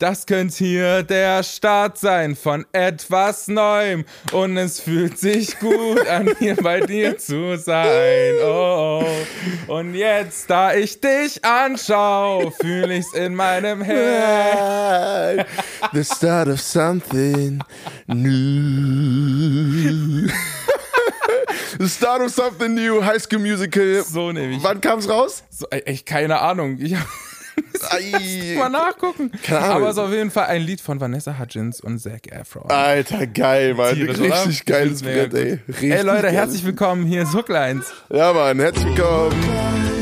Das könnte hier der Start sein von etwas Neuem und es fühlt sich gut an, hier bei dir zu sein. Oh, oh. Und jetzt, da ich dich anschaue, fühle ich's in meinem Herz. The start of something new. The start of something new, High School Musical. So nehme ich. Wann kam's raus? So, echt keine Ahnung. Ich. mal nachgucken. Ahnung. Aber es ist auf jeden Fall ein Lied von Vanessa Hudgens und Zac Efron. Alter, geil, Mann. Tierisch, Richtig oder? geiles Brett, ey. Richtig Ey Leute, herzlich willkommen. Hier Hooklines. Ja, Mann, herzlich willkommen.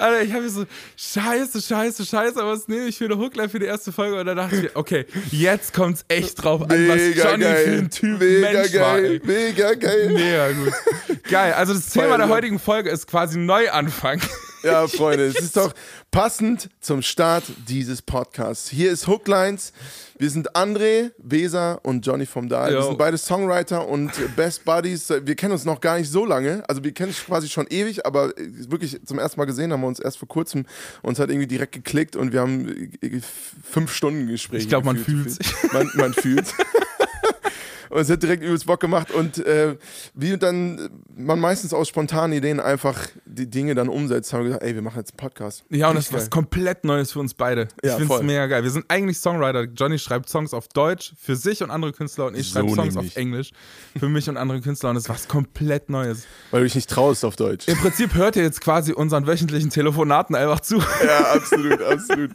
Alter, ich habe so, scheiße, scheiße, scheiße, aber was nehme ich für eine Hookline für die erste Folge? Und dann dachte ich mir, okay, jetzt kommt's echt drauf an, was Mega Johnny für geil. ein Typ Mega Mensch war. geil. Ey. Mega geil. Mega gut. Geil, also das Thema der heutigen Folge ist quasi Neuanfang. Ja, Freunde, es ist doch passend zum Start dieses Podcasts. Hier ist Hooklines. Wir sind André, Weser und Johnny vom Dahl. Wir sind beide Songwriter und Best Buddies. Wir kennen uns noch gar nicht so lange. Also wir kennen uns quasi schon ewig, aber wirklich zum ersten Mal gesehen haben wir uns erst vor kurzem. Uns hat irgendwie direkt geklickt und wir haben äh, fünf Stunden Gespräch. Ich glaub, man fühlt's. Man, man fühlt's. Und es hat direkt übelst Bock gemacht und äh, wie dann man meistens aus spontanen Ideen einfach die Dinge dann umsetzt, haben wir gesagt, ey, wir machen jetzt einen Podcast. Ja, und das ist Richtig was komplett Neues für uns beide. Ich Ja, finde es mega geil. Wir sind eigentlich Songwriter. Johnny schreibt Songs auf Deutsch für sich und andere Künstler und ich So schreibe Songs nämlich. auf Englisch für mich und andere Künstler und das ist was komplett Neues. Weil du dich nicht traust auf Deutsch. Im Prinzip hört ihr jetzt quasi unseren wöchentlichen Telefonaten einfach zu. Ja, absolut, absolut.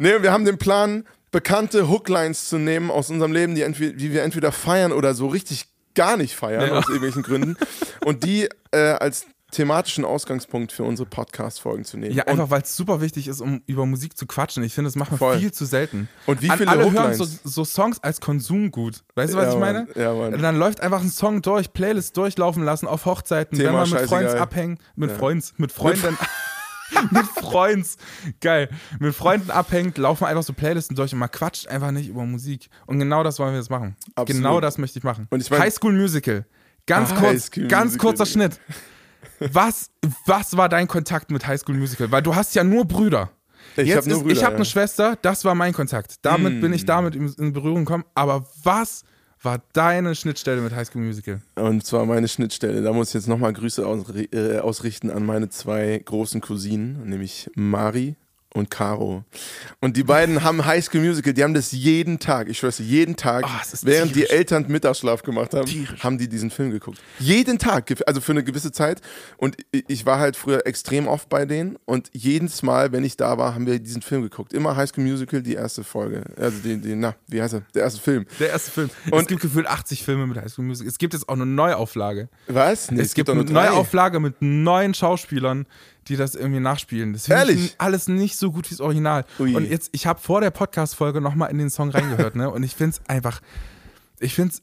Nee, wir haben den Plan, bekannte Hooklines zu nehmen aus unserem Leben, die, entweder, die wir entweder feiern oder so richtig gar nicht feiern, Ja. aus irgendwelchen Gründen. Und die äh, als thematischen Ausgangspunkt für unsere Podcast-Folgen zu nehmen. Ja, einfach weil es super wichtig ist, um über Musik zu quatschen. Ich finde, das machen wir viel zu selten. Und wie An- viele Alle hören so, Hooklines? so Songs als Konsumgut. Weißt du, was Ja, ich meine? Mann. Ja, Mann. Dann läuft einfach ein Song durch, Playlist durchlaufen lassen auf Hochzeiten, Thema wenn man mit. Freunden abhängen, mit Ja. Freunds, mit Freunden. mit Freunds, geil, mit Freunden abhängt, laufen einfach so Playlisten durch und man quatscht einfach nicht über Musik. Und genau das wollen wir jetzt machen. Absolut. Genau das möchte ich machen. Und ich mein- High School Musical. Ganz Ah, kurz, ganz Musical, kurzer. Schnitt. Was, was war dein Kontakt mit High School Musical? Weil du hast ja nur Brüder. Ich hab habe ja. eine Schwester, das war mein Kontakt. Damit Hm. bin ich damit in, in Berührung gekommen. Aber was war deine Schnittstelle mit High School Musical? Und zwar meine Schnittstelle. Da muss ich jetzt nochmal Grüße äh, ausrichten an meine zwei großen Cousinen, nämlich Mari und Caro. Und die beiden haben High School Musical, die haben das jeden Tag, ich schwör's dir, jeden Tag, es ist während tierisch. die Eltern Mittagsschlaf gemacht haben, Tierisch. haben die diesen Film geguckt. Jeden Tag, also für eine gewisse Zeit. Und ich war halt früher extrem oft bei denen und jedes Mal, wenn ich da war, haben wir diesen Film geguckt. Immer High School Musical, die erste Folge. Also die, die na, wie heißt er? Der erste Film. Der erste Film. es Und- gibt gefühlt 80 Filme mit High School Musical. Es gibt jetzt auch eine Neuauflage. Was? Nee, es, gibt doch eine. Neuauflage mit neuen Schauspielern, die das irgendwie nachspielen. Das Ehrlich? alles nicht so gut wie das Original. Ui. Und jetzt, ich habe vor der Podcast-Folge nochmal in den Song reingehört, ne? Und ich finde es einfach, ich finde es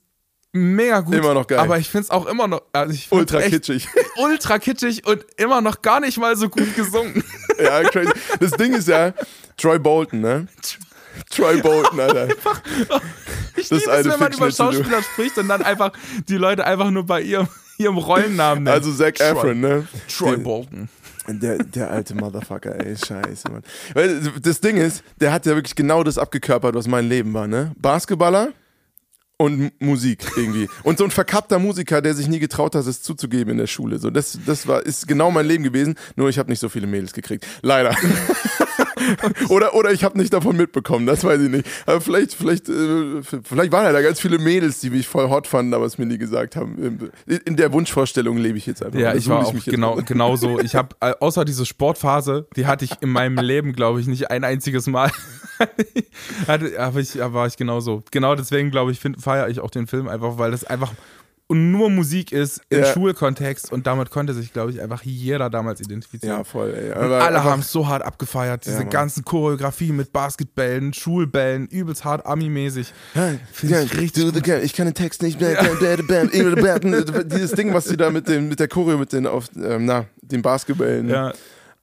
mega gut. Immer noch geil. Aber ich finde es auch immer noch, also Ultra kitschig. ultra kitschig und immer noch gar nicht mal so gut gesungen. Ja, crazy. Das Ding ist ja, Troy Bolton, ne? Troy Bolton, Alter. Ich Das liebe es, wenn man über. Schauspieler spricht und dann einfach die Leute einfach nur bei ihrem, ihrem Rollennamen nennen. Also Zac Troy- Efron, ne? Troy Bolton. Der, der alte Motherfucker, ey, scheiße, Mann. Weil das Ding ist, der hat ja wirklich genau das abgekörpert, was mein Leben war, ne? Basketballer und Musik irgendwie. Und so ein verkappter Musiker, der sich nie getraut hat, es zuzugeben in der Schule. So, das, das war, ist genau mein Leben gewesen, nur ich habe nicht so viele Mädels gekriegt. Leider. oder, oder ich habe nicht davon mitbekommen, das weiß ich nicht. Aber vielleicht, vielleicht, äh, vielleicht waren ja da ganz viele Mädels, die mich voll hot fanden, aber es mir nie gesagt haben. In der Wunschvorstellung lebe ich jetzt einfach. Ja, ich war suhle auch genau, genau so. Ich habe, äh, außer diese Sportphase, die hatte ich in meinem Leben, glaube ich, nicht ein einziges Mal. hatte, aber ich, war ich genauso. Genau deswegen, glaube ich, feiere ich auch den Film einfach, weil das einfach nur Musik ist im Ja. Schulkontext und damit konnte sich, glaube ich, einfach jeder damals identifizieren. Ja, voll, ey. Und alle haben es so hart abgefeiert, diese Mann. ganzen Choreografien mit Basketbällen, Schulbällen, übelst hart Ami-mäßig. Find ich ja, richtig ich kann den Text nicht. Dieses Ding, was sie da mit, dem, mit der Choreo, mit den, auf, ähm, na, den Basketballen. Ja,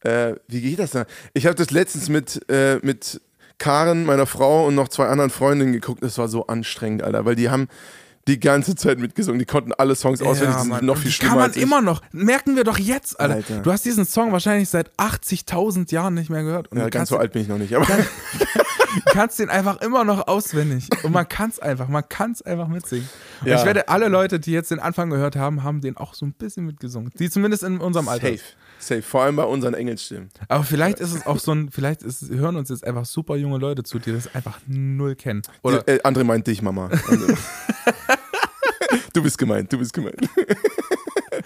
Äh, wie geht das da? Ich habe das letztens mit, äh, mit Karen, meiner Frau und noch zwei anderen Freundinnen geguckt. Das war so anstrengend, Alter, weil die haben die ganze Zeit mitgesungen. Die konnten alle Songs auswendig, die sind noch viel schlimmer Kann man immer noch. Merken wir doch jetzt, Alter. Alter. Du hast diesen Song wahrscheinlich seit 80.000 Jahren nicht mehr gehört. Und Ja, ganz so alt bin ich noch nicht. Aber kannst den einfach immer noch auswendig. Und man kann es einfach, man kann es einfach mitsingen. Und Ja. ich werde alle Leute, die jetzt den Anfang gehört haben, haben den auch so ein bisschen mitgesungen. Die zumindest in unserem Alter. Safe. Vor allem bei unseren Engelsstimmen. Aber vielleicht ist es auch so ein, vielleicht ist, hören uns jetzt einfach super junge Leute zu, die das einfach null kennen. Oder äh, André meint dich, Mama. Du bist gemeint, du bist gemeint.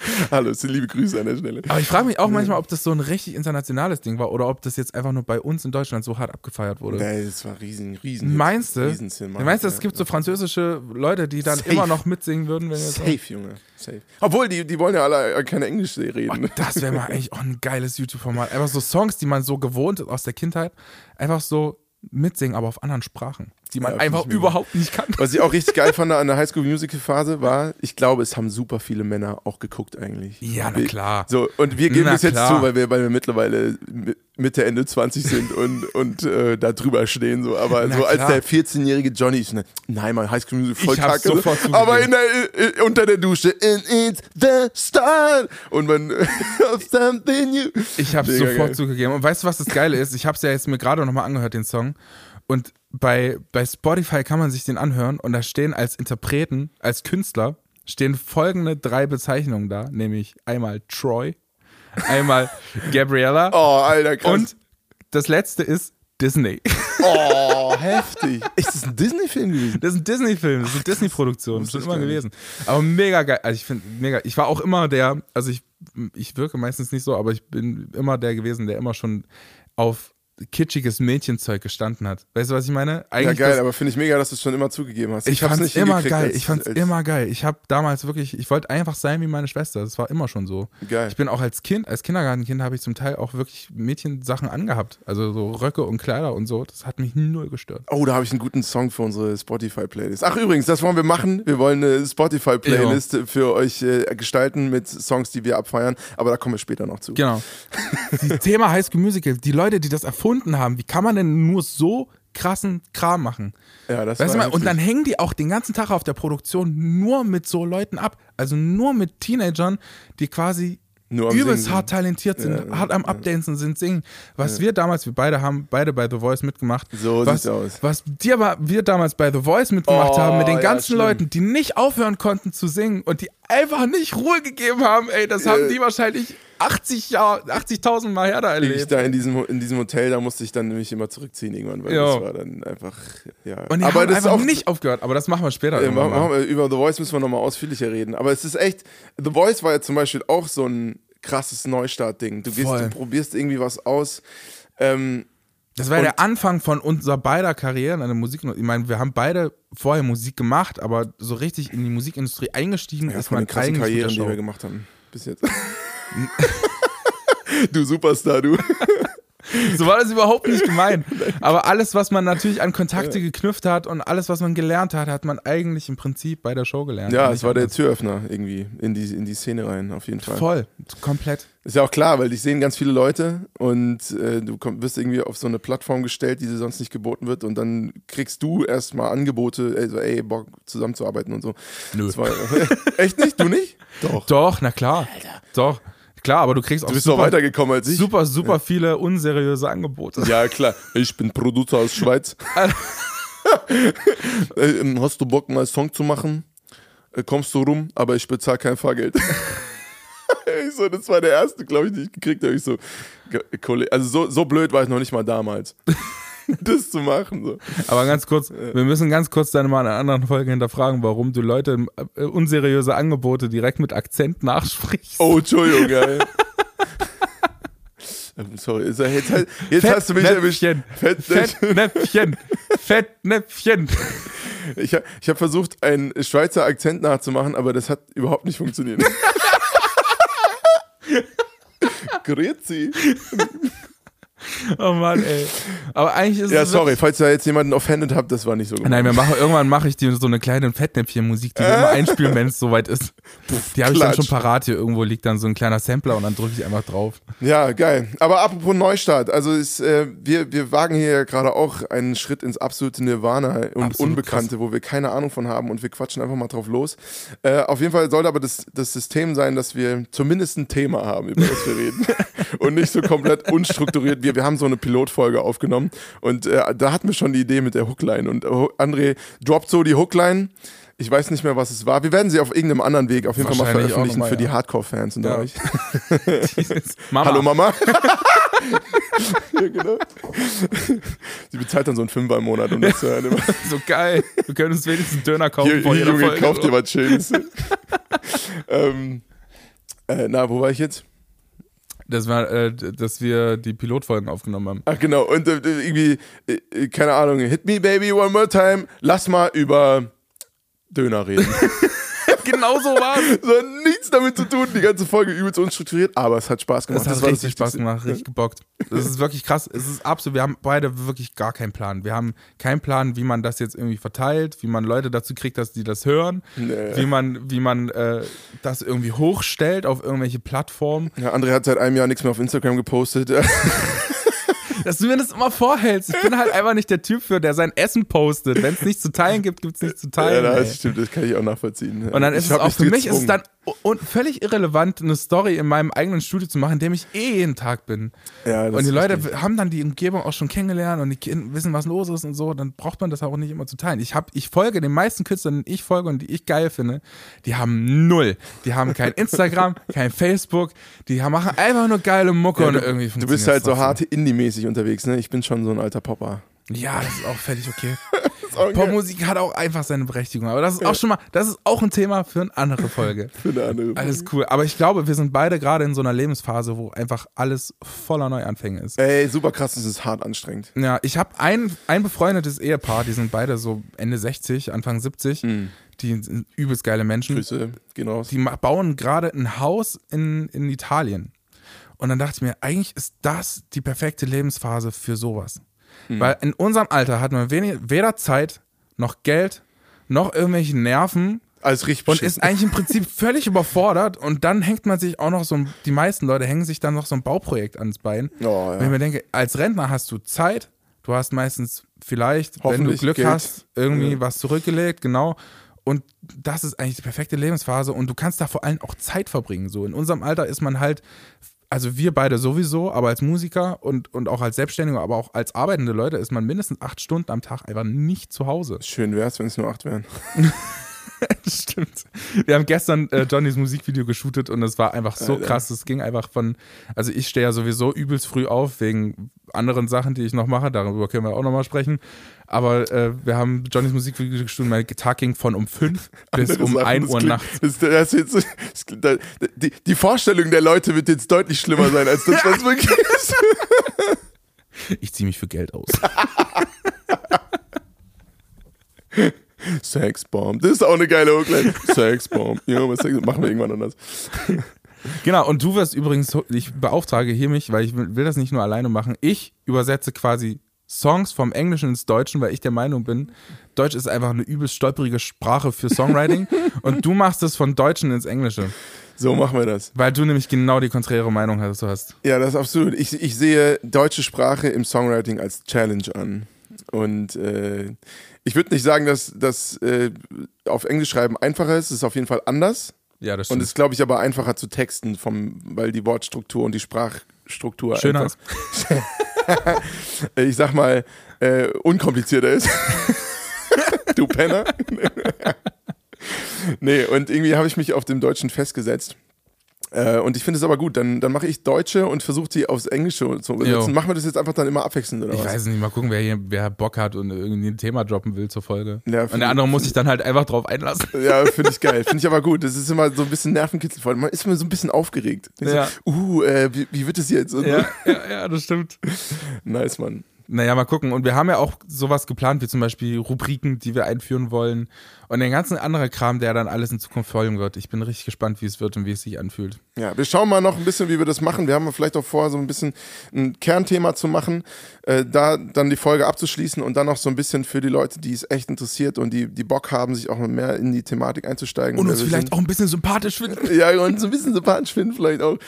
Hallo, es sind liebe Grüße an der Stelle. Aber ich frage mich auch manchmal, ob das so ein richtig internationales Ding war oder ob das jetzt einfach nur bei uns in Deutschland so hart abgefeiert wurde. Nee, das war riesen, riesen. Meinst du? Du meinst, es Ja. gibt so französische Leute, die dann Safe. immer noch mitsingen würden, wenn wir jetzt Safe, Junge. Safe. Obwohl, die, die wollen ja alle keine Englisch reden. Oh, das wäre mal eigentlich auch ein geiles YouTube-Format. Einfach so Songs, die man so gewohnt ist aus der Kindheit, einfach so mitsingen, aber auf anderen Sprachen, die man Ja, einfach ich überhaupt nicht kann. Was ich auch richtig geil fand an der High School Musical Phase war, ich glaube, es haben super viele Männer auch geguckt eigentlich. Ja, na klar. So, und wir geben Na das jetzt klar. zu, weil wir, weil wir mittlerweile mi- Mitte, Ende 20 sind und, und äh, da drüber stehen. So. Aber Na so als klar. der 14-jährige Johnny ist, ne, nein, Mann, High School Musical voll Ich kacke. sofort zugegeben. aber in der, äh, unter der Dusche, and it's the start. Und man, of something new. Ich habe Mega sofort geil. zugegeben. Und weißt du, was das Geile ist? Ich habe es ja jetzt mir gerade nochmal angehört, den Song. Und bei, bei Spotify kann man sich den anhören und da stehen als Interpreten, als Künstler, stehen folgende drei Bezeichnungen da, nämlich einmal Troy, einmal Gabriella Oh, Alter, krass. und das letzte ist Disney. oh, heftig. Ist das ein Disney-Film gewesen? Das ist ein Disney-Film, das ist eine Disney-Produktion, Wusste schon immer gewesen. Aber mega geil. Also ich finde mega. Ich war auch immer der, also ich, ich wirke meistens nicht so, aber ich bin immer der gewesen, der immer schon auf kitschiges Mädchenzeug gestanden hat. Weißt du, was ich meine? Ja, Eigentlich geil, das, aber finde ich mega, dass du es schon immer zugegeben hast. ich hab's fand's immer hingekriegt geil. als- ich fand's als- immer geil. Ich habe damals wirklich, ich wollte einfach sein wie meine Schwester. Das war immer schon so. Geil. Ich bin auch als Kind, als Kindergartenkind habe ich zum Teil auch wirklich Mädchensachen angehabt. Also so Röcke und Kleider und so. Das hat mich null gestört. Oh, da habe ich einen guten Song für unsere Spotify-Playlist. Ach, übrigens, das wollen wir machen. Wir wollen eine Spotify-Playlist für euch äh, gestalten mit Songs, die wir abfeiern. Aber da kommen wir später noch zu. Genau. Thema High School Musical, die Leute, die das erfunden haben, wie kann man denn nur so krassen Kram machen? Ja, das Weißt war mal, und dann hängen die auch den ganzen Tag auf der Produktion nur mit so Leuten ab. Also nur mit Teenagern, die quasi übelst Singen hart talentiert sind, Ja, hart am Updancen sind, singen. Was wir damals, wir beide haben beide bei The Voice mitgemacht. So was, sieht's aus. Was aber wir damals bei The Voice mitgemacht Oh, haben, mit den ja, ganzen. Leuten, die nicht aufhören konnten zu singen und die einfach nicht Ruhe gegeben haben, ey, das haben Ja. die wahrscheinlich 80 Jahre, 80.000 Mal her da ich erlebt. da in diesem, in diesem Hotel, da musste ich dann nämlich immer zurückziehen irgendwann, weil Ja. das war dann einfach, ja. Und die aber haben das ist einfach auch nicht aufgehört, aber das machen wir später. Ja, machen, wir, über The Voice müssen wir nochmal ausführlicher reden. Aber es ist echt, The Voice war ja zum Beispiel auch so ein krasses Neustart-Ding. Du gehst, du probierst irgendwie was aus. Ähm, Das war Und- der Anfang von unserer beider Karrieren an der Musik. Ich meine, wir haben beide vorher Musik gemacht, aber so richtig in die Musikindustrie eingestiegen ja, ist man eigentlich Karrieren, die wir gemacht haben. Bis jetzt. du Superstar, du. So war das überhaupt nicht gemeint. Aber alles, was man natürlich an Kontakte geknüpft hat und alles, was man gelernt hat, hat man eigentlich im Prinzip bei der Show gelernt. Ja, es war der. Türöffner irgendwie in die, in die Szene rein, auf jeden Fall. Voll, komplett. Ist ja auch klar, weil dich sehen ganz viele Leute und äh, du komm, wirst irgendwie auf so eine Plattform gestellt, die dir sonst nicht geboten wird und dann kriegst du erstmal Angebote, ey, so, ey, Bock zusammenzuarbeiten und so. Nö. War, echt nicht? Du nicht? Doch. Doch, na klar. Doch. Klar, aber du kriegst auch Du bist noch super, weitergekommen als ich. super, super viele unseriöse Angebote. Ja, klar. Ich bin Producer aus Schweiz. Äh, ähm, Hast du Bock, mal einen Song zu machen? Äh, Kommst du rum, aber ich bezahle kein Fahrgeld. ich so, das war der erste, glaube ich, den ich gekriegt habe. Ich so, also so, so blöd war ich noch nicht mal damals. das zu machen. So. Aber ganz kurz, wir müssen ganz kurz dann mal in einer anderen Folge hinterfragen, warum du Leute äh, unseriöse Angebote direkt mit Akzent nachsprichst. Oh, Entschuldigung, ey. Ähm, Sorry, ist er- jetzt, jetzt hast du mich erwischt. Fettnäpfchen. Fettnäpfchen. Ich, ich habe versucht, einen Schweizer Akzent nachzumachen, aber das hat überhaupt nicht funktioniert. Grüezi. Oh Mann, ey. Aber eigentlich ist Ja, es. sorry, falls ihr jetzt jemanden offended habt, das war nicht so gut. Nein, wir machen, irgendwann mache ich dir so eine kleine Fettnäpfchen-Musik, die wir immer einspielen, wenn es soweit ist. Die habe ich dann schon parat hier. Irgendwo liegt dann so ein kleiner Sampler und dann drücke ich einfach drauf. Ja, geil. Aber apropos Neustart, also ist, äh, wir, wir wagen hier ja gerade auch einen Schritt ins absolute Nirvana und Absolut Unbekannte, wo wir keine Ahnung von haben und wir quatschen einfach mal drauf los. Äh, auf jeden Fall sollte aber das, das System sein, dass wir zumindest ein Thema haben, über das wir reden. und nicht so komplett unstrukturiert. Wir, wir haben so eine Pilotfolge aufgenommen und äh, da hatten wir schon die Idee mit der Hookline und äh, André droppt so die Hookline. Ich weiß nicht mehr, was es war. Wir werden sie auf irgendeinem anderen Weg auf jeden Fall mal veröffentlichen mal, für die ja. Hardcore-Fans unter Ja. euch. Mama. Hallo Mama. ja, genau. Sie bezahlt dann so einen Fünfer im Monat, um das zu hören. So geil. Wir können uns wenigstens einen Döner kaufen Hier, hier Junge, Folge. kauf dir was Schönes. ähm, äh, na, wo war ich jetzt? Das war, äh, dass wir die Pilotfolgen aufgenommen haben. Ach genau, und äh, irgendwie, äh, keine Ahnung, hit me baby one more time, lass mal über Döner reden. genau so war's. so hat nichts damit zu tun, die ganze Folge übelst unstrukturiert, aber es hat Spaß gemacht. Es hat Das war richtig Spaß gemacht, richtig gebockt. Das ist wirklich krass. Es ist absolut, wir haben beide wirklich gar keinen Plan. Wir haben keinen Plan, wie man das jetzt irgendwie verteilt, wie man Leute dazu kriegt, dass die das hören, Nee. wie man, wie man äh, das irgendwie hochstellt auf irgendwelche Plattformen. Ja, André hat seit einem Jahr nichts mehr auf Instagram gepostet. Dass du mir das immer vorhältst. Ich bin halt einfach nicht der Typ für, der sein Essen postet. Wenn es nichts zu teilen gibt, gibt es nichts zu ja, teilen. ey. das stimmt, das kann ich auch nachvollziehen. Und dann Ich ist es hab auch für mich ist es dann un völlig irrelevant, eine Story in meinem eigenen Studio zu machen, in dem ich eh jeden Tag bin. Ja, und die Leute richtig. haben dann die Umgebung auch schon kennengelernt und die wissen, was los ist und so. Dann braucht man das auch nicht immer zu teilen. Ich, hab, ich folge den meisten Künstlern, denen ich folge und die ich geil finde, die haben null. Die haben kein Instagram, kein Facebook. Die haben, machen einfach nur geile Mucke Ja, und du, irgendwie du bist halt so hart Indie-mäßig unterwegs, ne? Ich bin schon so ein alter Popper. Ja, das ist auch völlig okay. Popmusik hat auch einfach seine Berechtigung. Aber das ist auch schon mal, das ist auch ein Thema für eine andere Folge. Für eine andere Alles cool. Aber ich glaube, wir sind beide gerade in so einer Lebensphase, wo einfach alles voller Neuanfänge ist. Ey, super krass, das ist hart anstrengend. Ja, ich habe ein, ein befreundetes Ehepaar, die sind beide so Ende 60, Anfang 70. Die sind übelst geile Menschen. Grüße, gehen raus. Die bauen gerade ein Haus in, in Italien. Und dann dachte ich mir, eigentlich ist das die perfekte Lebensphase für sowas. Weil in unserem Alter hat man wenig, weder Zeit, noch Geld, noch irgendwelche Nerven, Alles richtig und ist eigentlich im Prinzip völlig überfordert und dann hängt man sich auch noch so, ein- die meisten Leute hängen sich dann noch so ein Bauprojekt ans Bein. Oh, ja. Wenn ich mir denke, als Rentner hast du Zeit, du hast meistens vielleicht, wenn du Glück Geld. hast, irgendwie Ja. was zurückgelegt, genau. Und das ist eigentlich die perfekte Lebensphase und du kannst da vor allem auch Zeit verbringen. So in unserem Alter ist man halt, also wir beide sowieso, aber als Musiker und, und auch als Selbstständiger, aber auch als arbeitende Leute ist man mindestens acht Stunden am Tag einfach nicht zu Hause. Schön wär's, wenn es nur acht wären. Stimmt. Wir haben gestern äh, Johnnys Musikvideo geshootet und es war einfach so Alter. krass. Es ging einfach von, also ich stehe ja sowieso übelst früh auf wegen anderen Sachen, die ich noch mache. Darüber können wir auch nochmal sprechen. Aber äh, wir haben Johnnys Musikvideo geshootet. Mein Tag ging von um 5 bis Andere um Sachen, 1 das Uhr klingt- nachts. Das, das jetzt, das, da- die, die Vorstellung der Leute wird jetzt deutlich schlimmer sein, als das, was wirklich ist. Ich ziehe mich für Geld aus. Sexbomb. Das ist auch eine geile Hookline. Sexbomb. Ja, was Sex machen wir irgendwann anders. Genau, und du wirst übrigens, ich beauftrage hier mich, weil ich will, will das nicht nur alleine machen. Ich übersetze quasi Songs vom Englischen ins Deutschen, weil ich der Meinung bin, Deutsch ist einfach eine übelst stolperige Sprache für Songwriting und du machst es von Deutschen ins Englische, So machen wir das. weil du nämlich genau die konträre Meinung hast. Du hast. Ja, das ist absolut. Ich, ich sehe deutsche Sprache im Songwriting als Challenge an. Und äh, ich würde nicht sagen, dass das äh, auf Englisch schreiben einfacher ist. Es ist auf jeden Fall anders. Ja, das Und stimmt. es ist, glaube ich, aber einfacher zu texten, vom, weil die Wortstruktur und die Sprachstruktur Schöner einfach, ich sag mal, äh, unkomplizierter ist. du Penner. nee, und irgendwie habe ich mich auf dem Deutschen festgesetzt. Äh, und ich finde es aber gut, dann, dann mache ich Deutsche und versuche die aufs Englische zu Jo. übersetzen. Machen wir das jetzt einfach dann immer abwechselnd oder Ich was? weiß nicht, mal gucken, wer hier wer Bock hat und irgendwie ein Thema droppen will zur Folge. Ja, und der andere muss sich dann halt einfach drauf einlassen. Ja, finde ich geil. Finde ich aber gut. Das ist immer so ein bisschen nervenkitzelvoll. Man ist immer so ein bisschen aufgeregt. Ja. So, uh, äh, wie, wie wird es jetzt? Ja, ja, ja, das stimmt. Nice, Mann. Naja, mal gucken. Und wir haben ja auch sowas geplant, wie zum Beispiel Rubriken, die wir einführen wollen. Und den ganzen anderen Kram, der dann alles in Zukunft folgen wird. Ich bin richtig gespannt, wie es wird und wie es sich anfühlt. Ja, wir schauen mal noch ein bisschen, wie wir das machen. Wir haben vielleicht auch vor, so ein bisschen ein Kernthema zu machen, äh, da dann die Folge abzuschließen und dann noch so ein bisschen für die Leute, die es echt interessiert und die, die Bock haben, sich auch mehr in die Thematik einzusteigen. Und uns vielleicht sind. auch ein bisschen sympathisch finden. Ja, und so ein bisschen sympathisch finden vielleicht auch.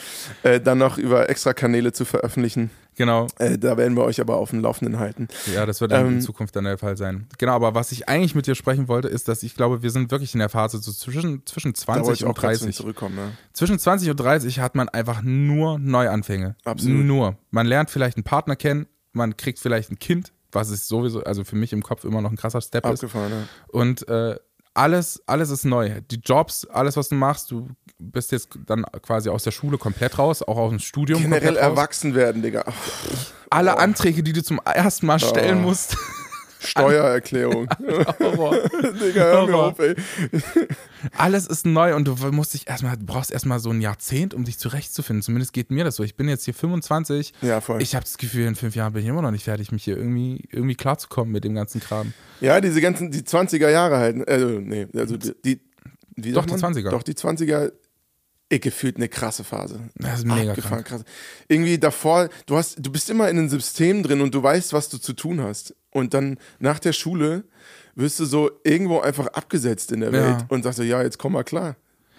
Äh, dann noch über extra Kanäle zu veröffentlichen. Genau. Äh, da werden wir euch aber auf dem Laufenden halten. Ja, das wird dann in Ähm, Zukunft dann der Fall sein. Genau, aber was ich eigentlich mit dir sprechen wollte, ist, dass ich glaube, wir sind wirklich in der Phase so zwischen, zwischen Da wollte 20 ich auch und grad zu 30. zurückkommen. Ja. Zwischen 20 und 30 hat man einfach nur Neuanfänge. Absolut. Nur. Man lernt vielleicht einen Partner kennen, man kriegt vielleicht ein Kind, was ist sowieso, also für mich im Kopf immer noch ein krasser Step ist. Abgefahren, ja. Und äh, alles, alles ist neu. Die Jobs, alles, was du machst, du bist jetzt dann quasi aus der Schule komplett raus, auch aus dem Studium. Generell komplett raus. erwachsen werden, Digga. Alle Anträge, die du zum ersten Mal stellen Oh. musst. Steuererklärung. Digga, hör mir auf, ey. Alles ist neu und du musst dich erstmal, du brauchst erstmal so ein Jahrzehnt, um dich zurechtzufinden. Zumindest geht mir das so. Ich bin jetzt hier 25. Ja, voll. Ich habe das Gefühl, in fünf Jahren bin ich immer noch nicht fertig, mich hier irgendwie, irgendwie klarzukommen mit dem ganzen Kram. Ja, diese ganzen, die 20er Jahre halt. Also, nee, also die, die Doch, die man? 20er. Doch, die 20er, ich gefühlt eine krasse Phase. Das ist mega Abgefahren, krank. krass. Irgendwie davor, du hast, du bist immer in einem System drin und du weißt, was du zu tun hast. Und dann nach der Schule wirst du so irgendwo einfach abgesetzt in der Ja. Welt und sagst so, ja, jetzt komm mal klar.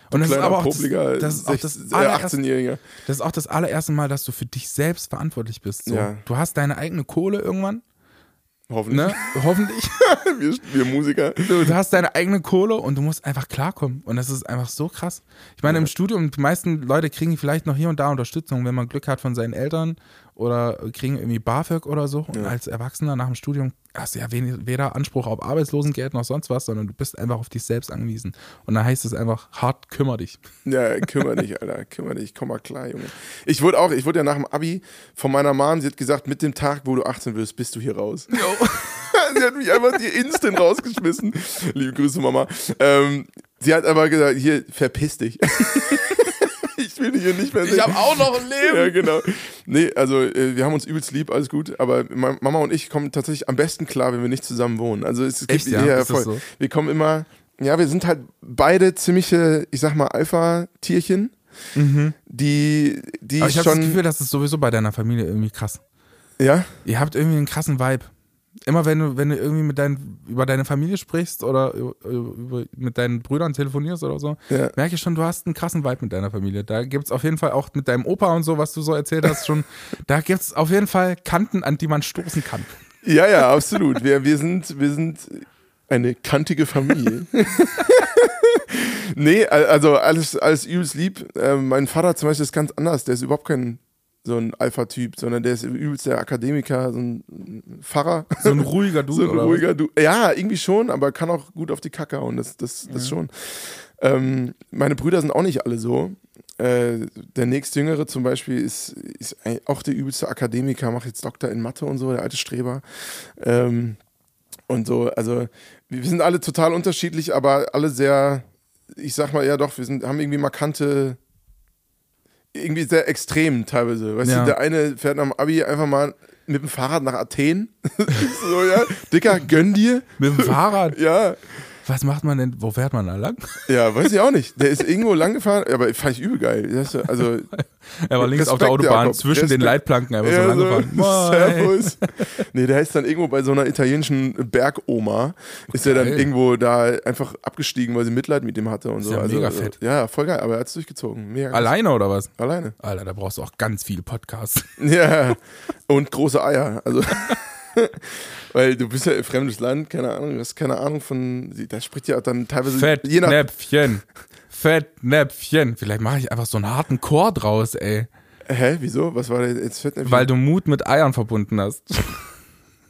Du Und das ist aber auch das, popliger das, ist auch das, 16 äh, allererste, 18-Jähriger. das ist auch das allererste Mal, dass du für dich selbst verantwortlich bist. So. Ja. Du hast deine eigene Kohle irgendwann, Hoffentlich. ne? Hoffentlich. wir, wir Musiker. Du, du hast deine eigene Kohle und du musst einfach klarkommen. Und das ist einfach so krass. Ich meine, im Studium, die meisten Leute kriegen vielleicht noch hier und da Unterstützung, wenn man Glück hat von seinen Eltern oder kriegen irgendwie BAföG oder so. Und als Erwachsener nach dem Studium hast du ja weder Anspruch auf Arbeitslosengeld noch sonst was, sondern du bist einfach auf dich selbst angewiesen. Und da heißt es einfach, hart kümmer dich. Ja, kümmere dich, Alter, kümmere dich, komm mal klar, Junge. Ich wurde auch, ich wurde ja nach dem Abi von meiner Mom, sie hat gesagt, mit dem Tag, wo du 18 wirst, bist du hier raus. sie hat mich einfach hier instant rausgeschmissen. Liebe Grüße, Mama. Ähm, sie hat aber gesagt, hier, verpiss dich. ich will dich hier nicht mehr sehen. auch noch ein Leben. Ja, genau. Nee, also äh, wir haben uns übelst lieb, alles gut, aber Ma- Mama und ich kommen tatsächlich am besten klar, wenn wir nicht zusammen wohnen. Also es gibt Echt, ja? Das voll. so? Wir kommen immer, ja, wir sind halt beide ziemliche, ich sag mal, Alpha-Tierchen, die, die Mhm. Aber ich habe das Gefühl, das ist sowieso bei deiner Familie irgendwie krass. ja, Ihr habt irgendwie einen krassen Vibe. Immer wenn du, wenn du irgendwie mit deinen, über deine Familie sprichst oder über, über, mit deinen Brüdern telefonierst oder so, Ja. merke ich schon, du hast einen krassen Vibe mit deiner Familie. Da gibt es auf jeden Fall auch mit deinem Opa und so, was du so erzählt hast, schon, da gibt es auf jeden Fall Kanten, an die man stoßen kann. ja, ja, absolut. Wir, wir sind, wir sind eine kantige Familie. nee, al- also alles, alles übelst lieb. Ähm, mein Vater zum Beispiel ist ganz anders. Der ist überhaupt kein so ein Alpha-Typ, sondern der ist übelst der Akademiker, so ein Pfarrer. So ein ruhiger Dude so ein ruhiger Du. Ja, irgendwie schon, aber kann auch gut auf die Kacke hauen, das, das, das schon. Ähm, meine Brüder sind auch nicht alle so. Äh, der nächstjüngere zum Beispiel ist, ist auch der übelste Akademiker, macht jetzt Doktor in Mathe und so, der alte Streber. Ähm, und so, also wir sind alle total unterschiedlich, aber alle sehr, ich sag mal, ja doch, wir sind, haben irgendwie markante, irgendwie sehr extrem teilweise. Weißt Ja. du, der eine fährt am Abi einfach mal mit dem Fahrrad nach Athen. so, ja, Dicker, gönn dir. Mit dem Fahrrad. Ja, Was macht man denn? Wo fährt man da lang? ja, weiß ich auch nicht. Der ist irgendwo lang gefahren, aber fand ich übel geil. Also, Er war links auf der Respekt, Autobahn Jakob. zwischen den Respekt. Leitplanken einfach so ja, lang so, gefahren. Moin. Servus. Nee, der ist dann irgendwo bei so einer italienischen Bergoma, ist er dann geil. irgendwo da einfach abgestiegen, weil sie Mitleid mit ihm hatte und so. ja also, mega fett. Ja, voll geil, aber er hat es durchgezogen. Mega krass. Alleine oder was? Alleine. Alter, da brauchst du auch ganz viele Podcasts. Ja, und große Eier. Also, weil du bist ja ein fremdes Land, keine Ahnung, du hast keine Ahnung von, da spricht ja auch dann teilweise Fettnäpfchen. Fettnäpfchen. Vielleicht mache ich einfach so einen harten Chor draus, ey. Hä, wieso? Was war denn jetzt Fettnäpfchen? Weil du Mut mit Eiern verbunden hast.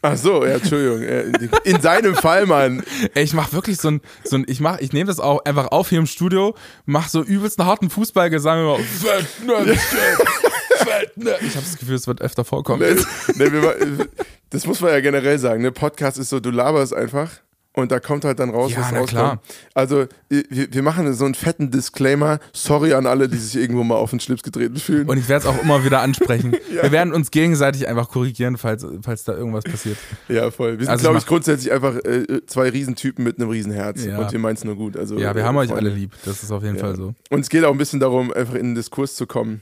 Ach so, ja, Entschuldigung. In seinem Fall, Mann. Ey, ich mach wirklich so ein, so ein ich mach, ich nehme das auch einfach auf hier im Studio, mach so übelst einen harten Fußballgesang über. Ich habe das Gefühl, es wird öfter vorkommen. Nee, nee, wir, das muss man ja generell sagen. Ne? Podcast ist so, du laberst einfach Und da kommt halt dann raus, Ja, was rauskommt. klar. Also, wir, wir machen so einen fetten Disclaimer. Sorry an alle, die sich irgendwo mal auf den Schlips getreten fühlen. Und ich werde es auch immer wieder ansprechen. Wir werden uns gegenseitig einfach korrigieren, falls, falls da irgendwas passiert. ja, voll. Wir sind, Also glaube ich ich, grundsätzlich einfach äh, zwei Riesentypen mit einem Riesenherz. Ja. Und wir meinen es nur gut. Also, Ja, wir äh, haben euch Freunde. alle lieb. Das ist auf jeden Ja. Fall so. Und es geht auch ein bisschen darum, einfach in den Diskurs zu kommen.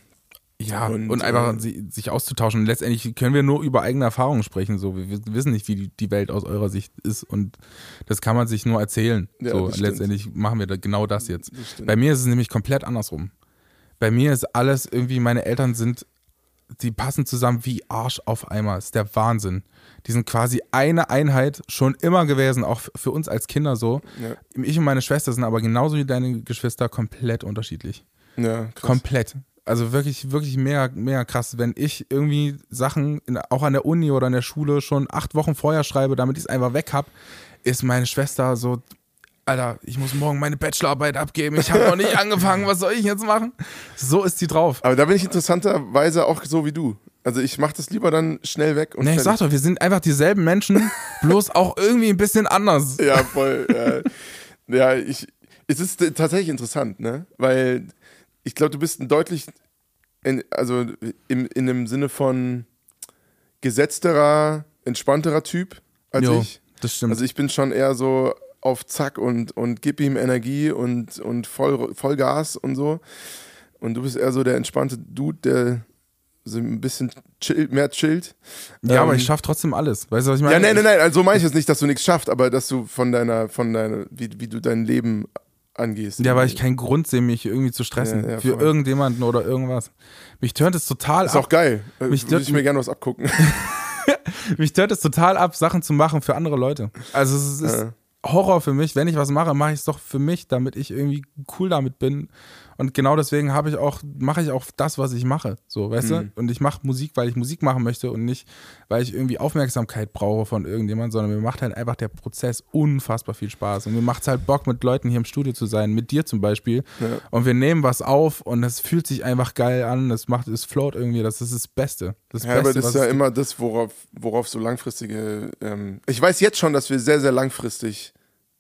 Ja, und, Und, einfach äh, si- sich auszutauschen. Letztendlich können wir nur über eigene Erfahrungen sprechen. So, wir wissen nicht, wie die, Welt aus eurer Sicht ist und das kann man sich nur erzählen. Ja, so, stimmt. letztendlich machen wir da genau das jetzt. Das. Bei mir ist es nämlich komplett andersrum. Bei mir ist alles irgendwie, meine Eltern sind, die passen zusammen wie Arsch auf Eimer. Ist der Wahnsinn. Die sind quasi eine Einheit schon immer gewesen, auch für uns als Kinder so. Ja, Ich und meine Schwester sind aber genauso wie deine Geschwister komplett unterschiedlich. ja krass. Komplett. Also wirklich, wirklich mehr, mehr krass. Wenn ich irgendwie Sachen in, auch an der Uni oder in der Schule schon acht Wochen vorher schreibe, damit ich es einfach weg hab, ist meine Schwester so, Alter, ich muss morgen meine Bachelorarbeit abgeben. Ich habe noch nicht angefangen. Was soll ich jetzt machen? So ist sie drauf. Aber da bin ich interessanterweise auch so wie du. Also ich mache das lieber dann schnell weg und Ne, ich sag doch, wir sind einfach dieselben Menschen, bloß auch irgendwie ein bisschen anders. Ja, voll. ja, ja, ich, es ist tatsächlich interessant, ne? Weil ich glaube, du bist ein deutlich, in, also im, in einem Sinne von gesetzterer, entspannterer Typ als Jo, ich. das stimmt. Also ich bin schon eher so auf Zack und, und gib ihm Energie und, und voll, voll Gas und so. Und du bist eher so der entspannte Dude, der so ein bisschen chill, mehr chillt. ja, aber Ähm, ich schaff trotzdem alles. Weißt du, was ich meine? ja, nein, nein, nein, also so meine ich es nicht, dass du nichts schaffst, aber dass du von deiner, von deiner, wie, wie du dein Leben angehst. Ja, weil ich keinen Grund sehe, mich irgendwie zu stressen. Ja, ja, für voll. irgendjemanden oder irgendwas. Mich tönt es total Ist ab. auch geil. Äh, Mich Würde ich mir gerne was abgucken. Mich tönt es total ab, Sachen zu machen für andere Leute. Also es ist Ja. Horror für mich. Wenn ich was mache, mache ich es doch für mich, damit ich irgendwie cool damit bin. Und genau deswegen habe ich auch, mache ich auch das, was ich mache. So, weißt Mhm. du? Und ich mache Musik, weil ich Musik machen möchte und nicht, weil ich irgendwie Aufmerksamkeit brauche von irgendjemand, sondern mir macht halt einfach der Prozess unfassbar viel Spaß. Und mir macht es halt Bock, mit Leuten hier im Studio zu sein, mit dir zum Beispiel. Ja. Und wir nehmen was auf und es fühlt sich einfach geil an. Es macht, es float irgendwie. Das ist das Beste. Das Ja, aber Beste, das was ist ja immer das, worauf, worauf so langfristige. Ähm, ich weiß jetzt schon, dass wir sehr, sehr langfristig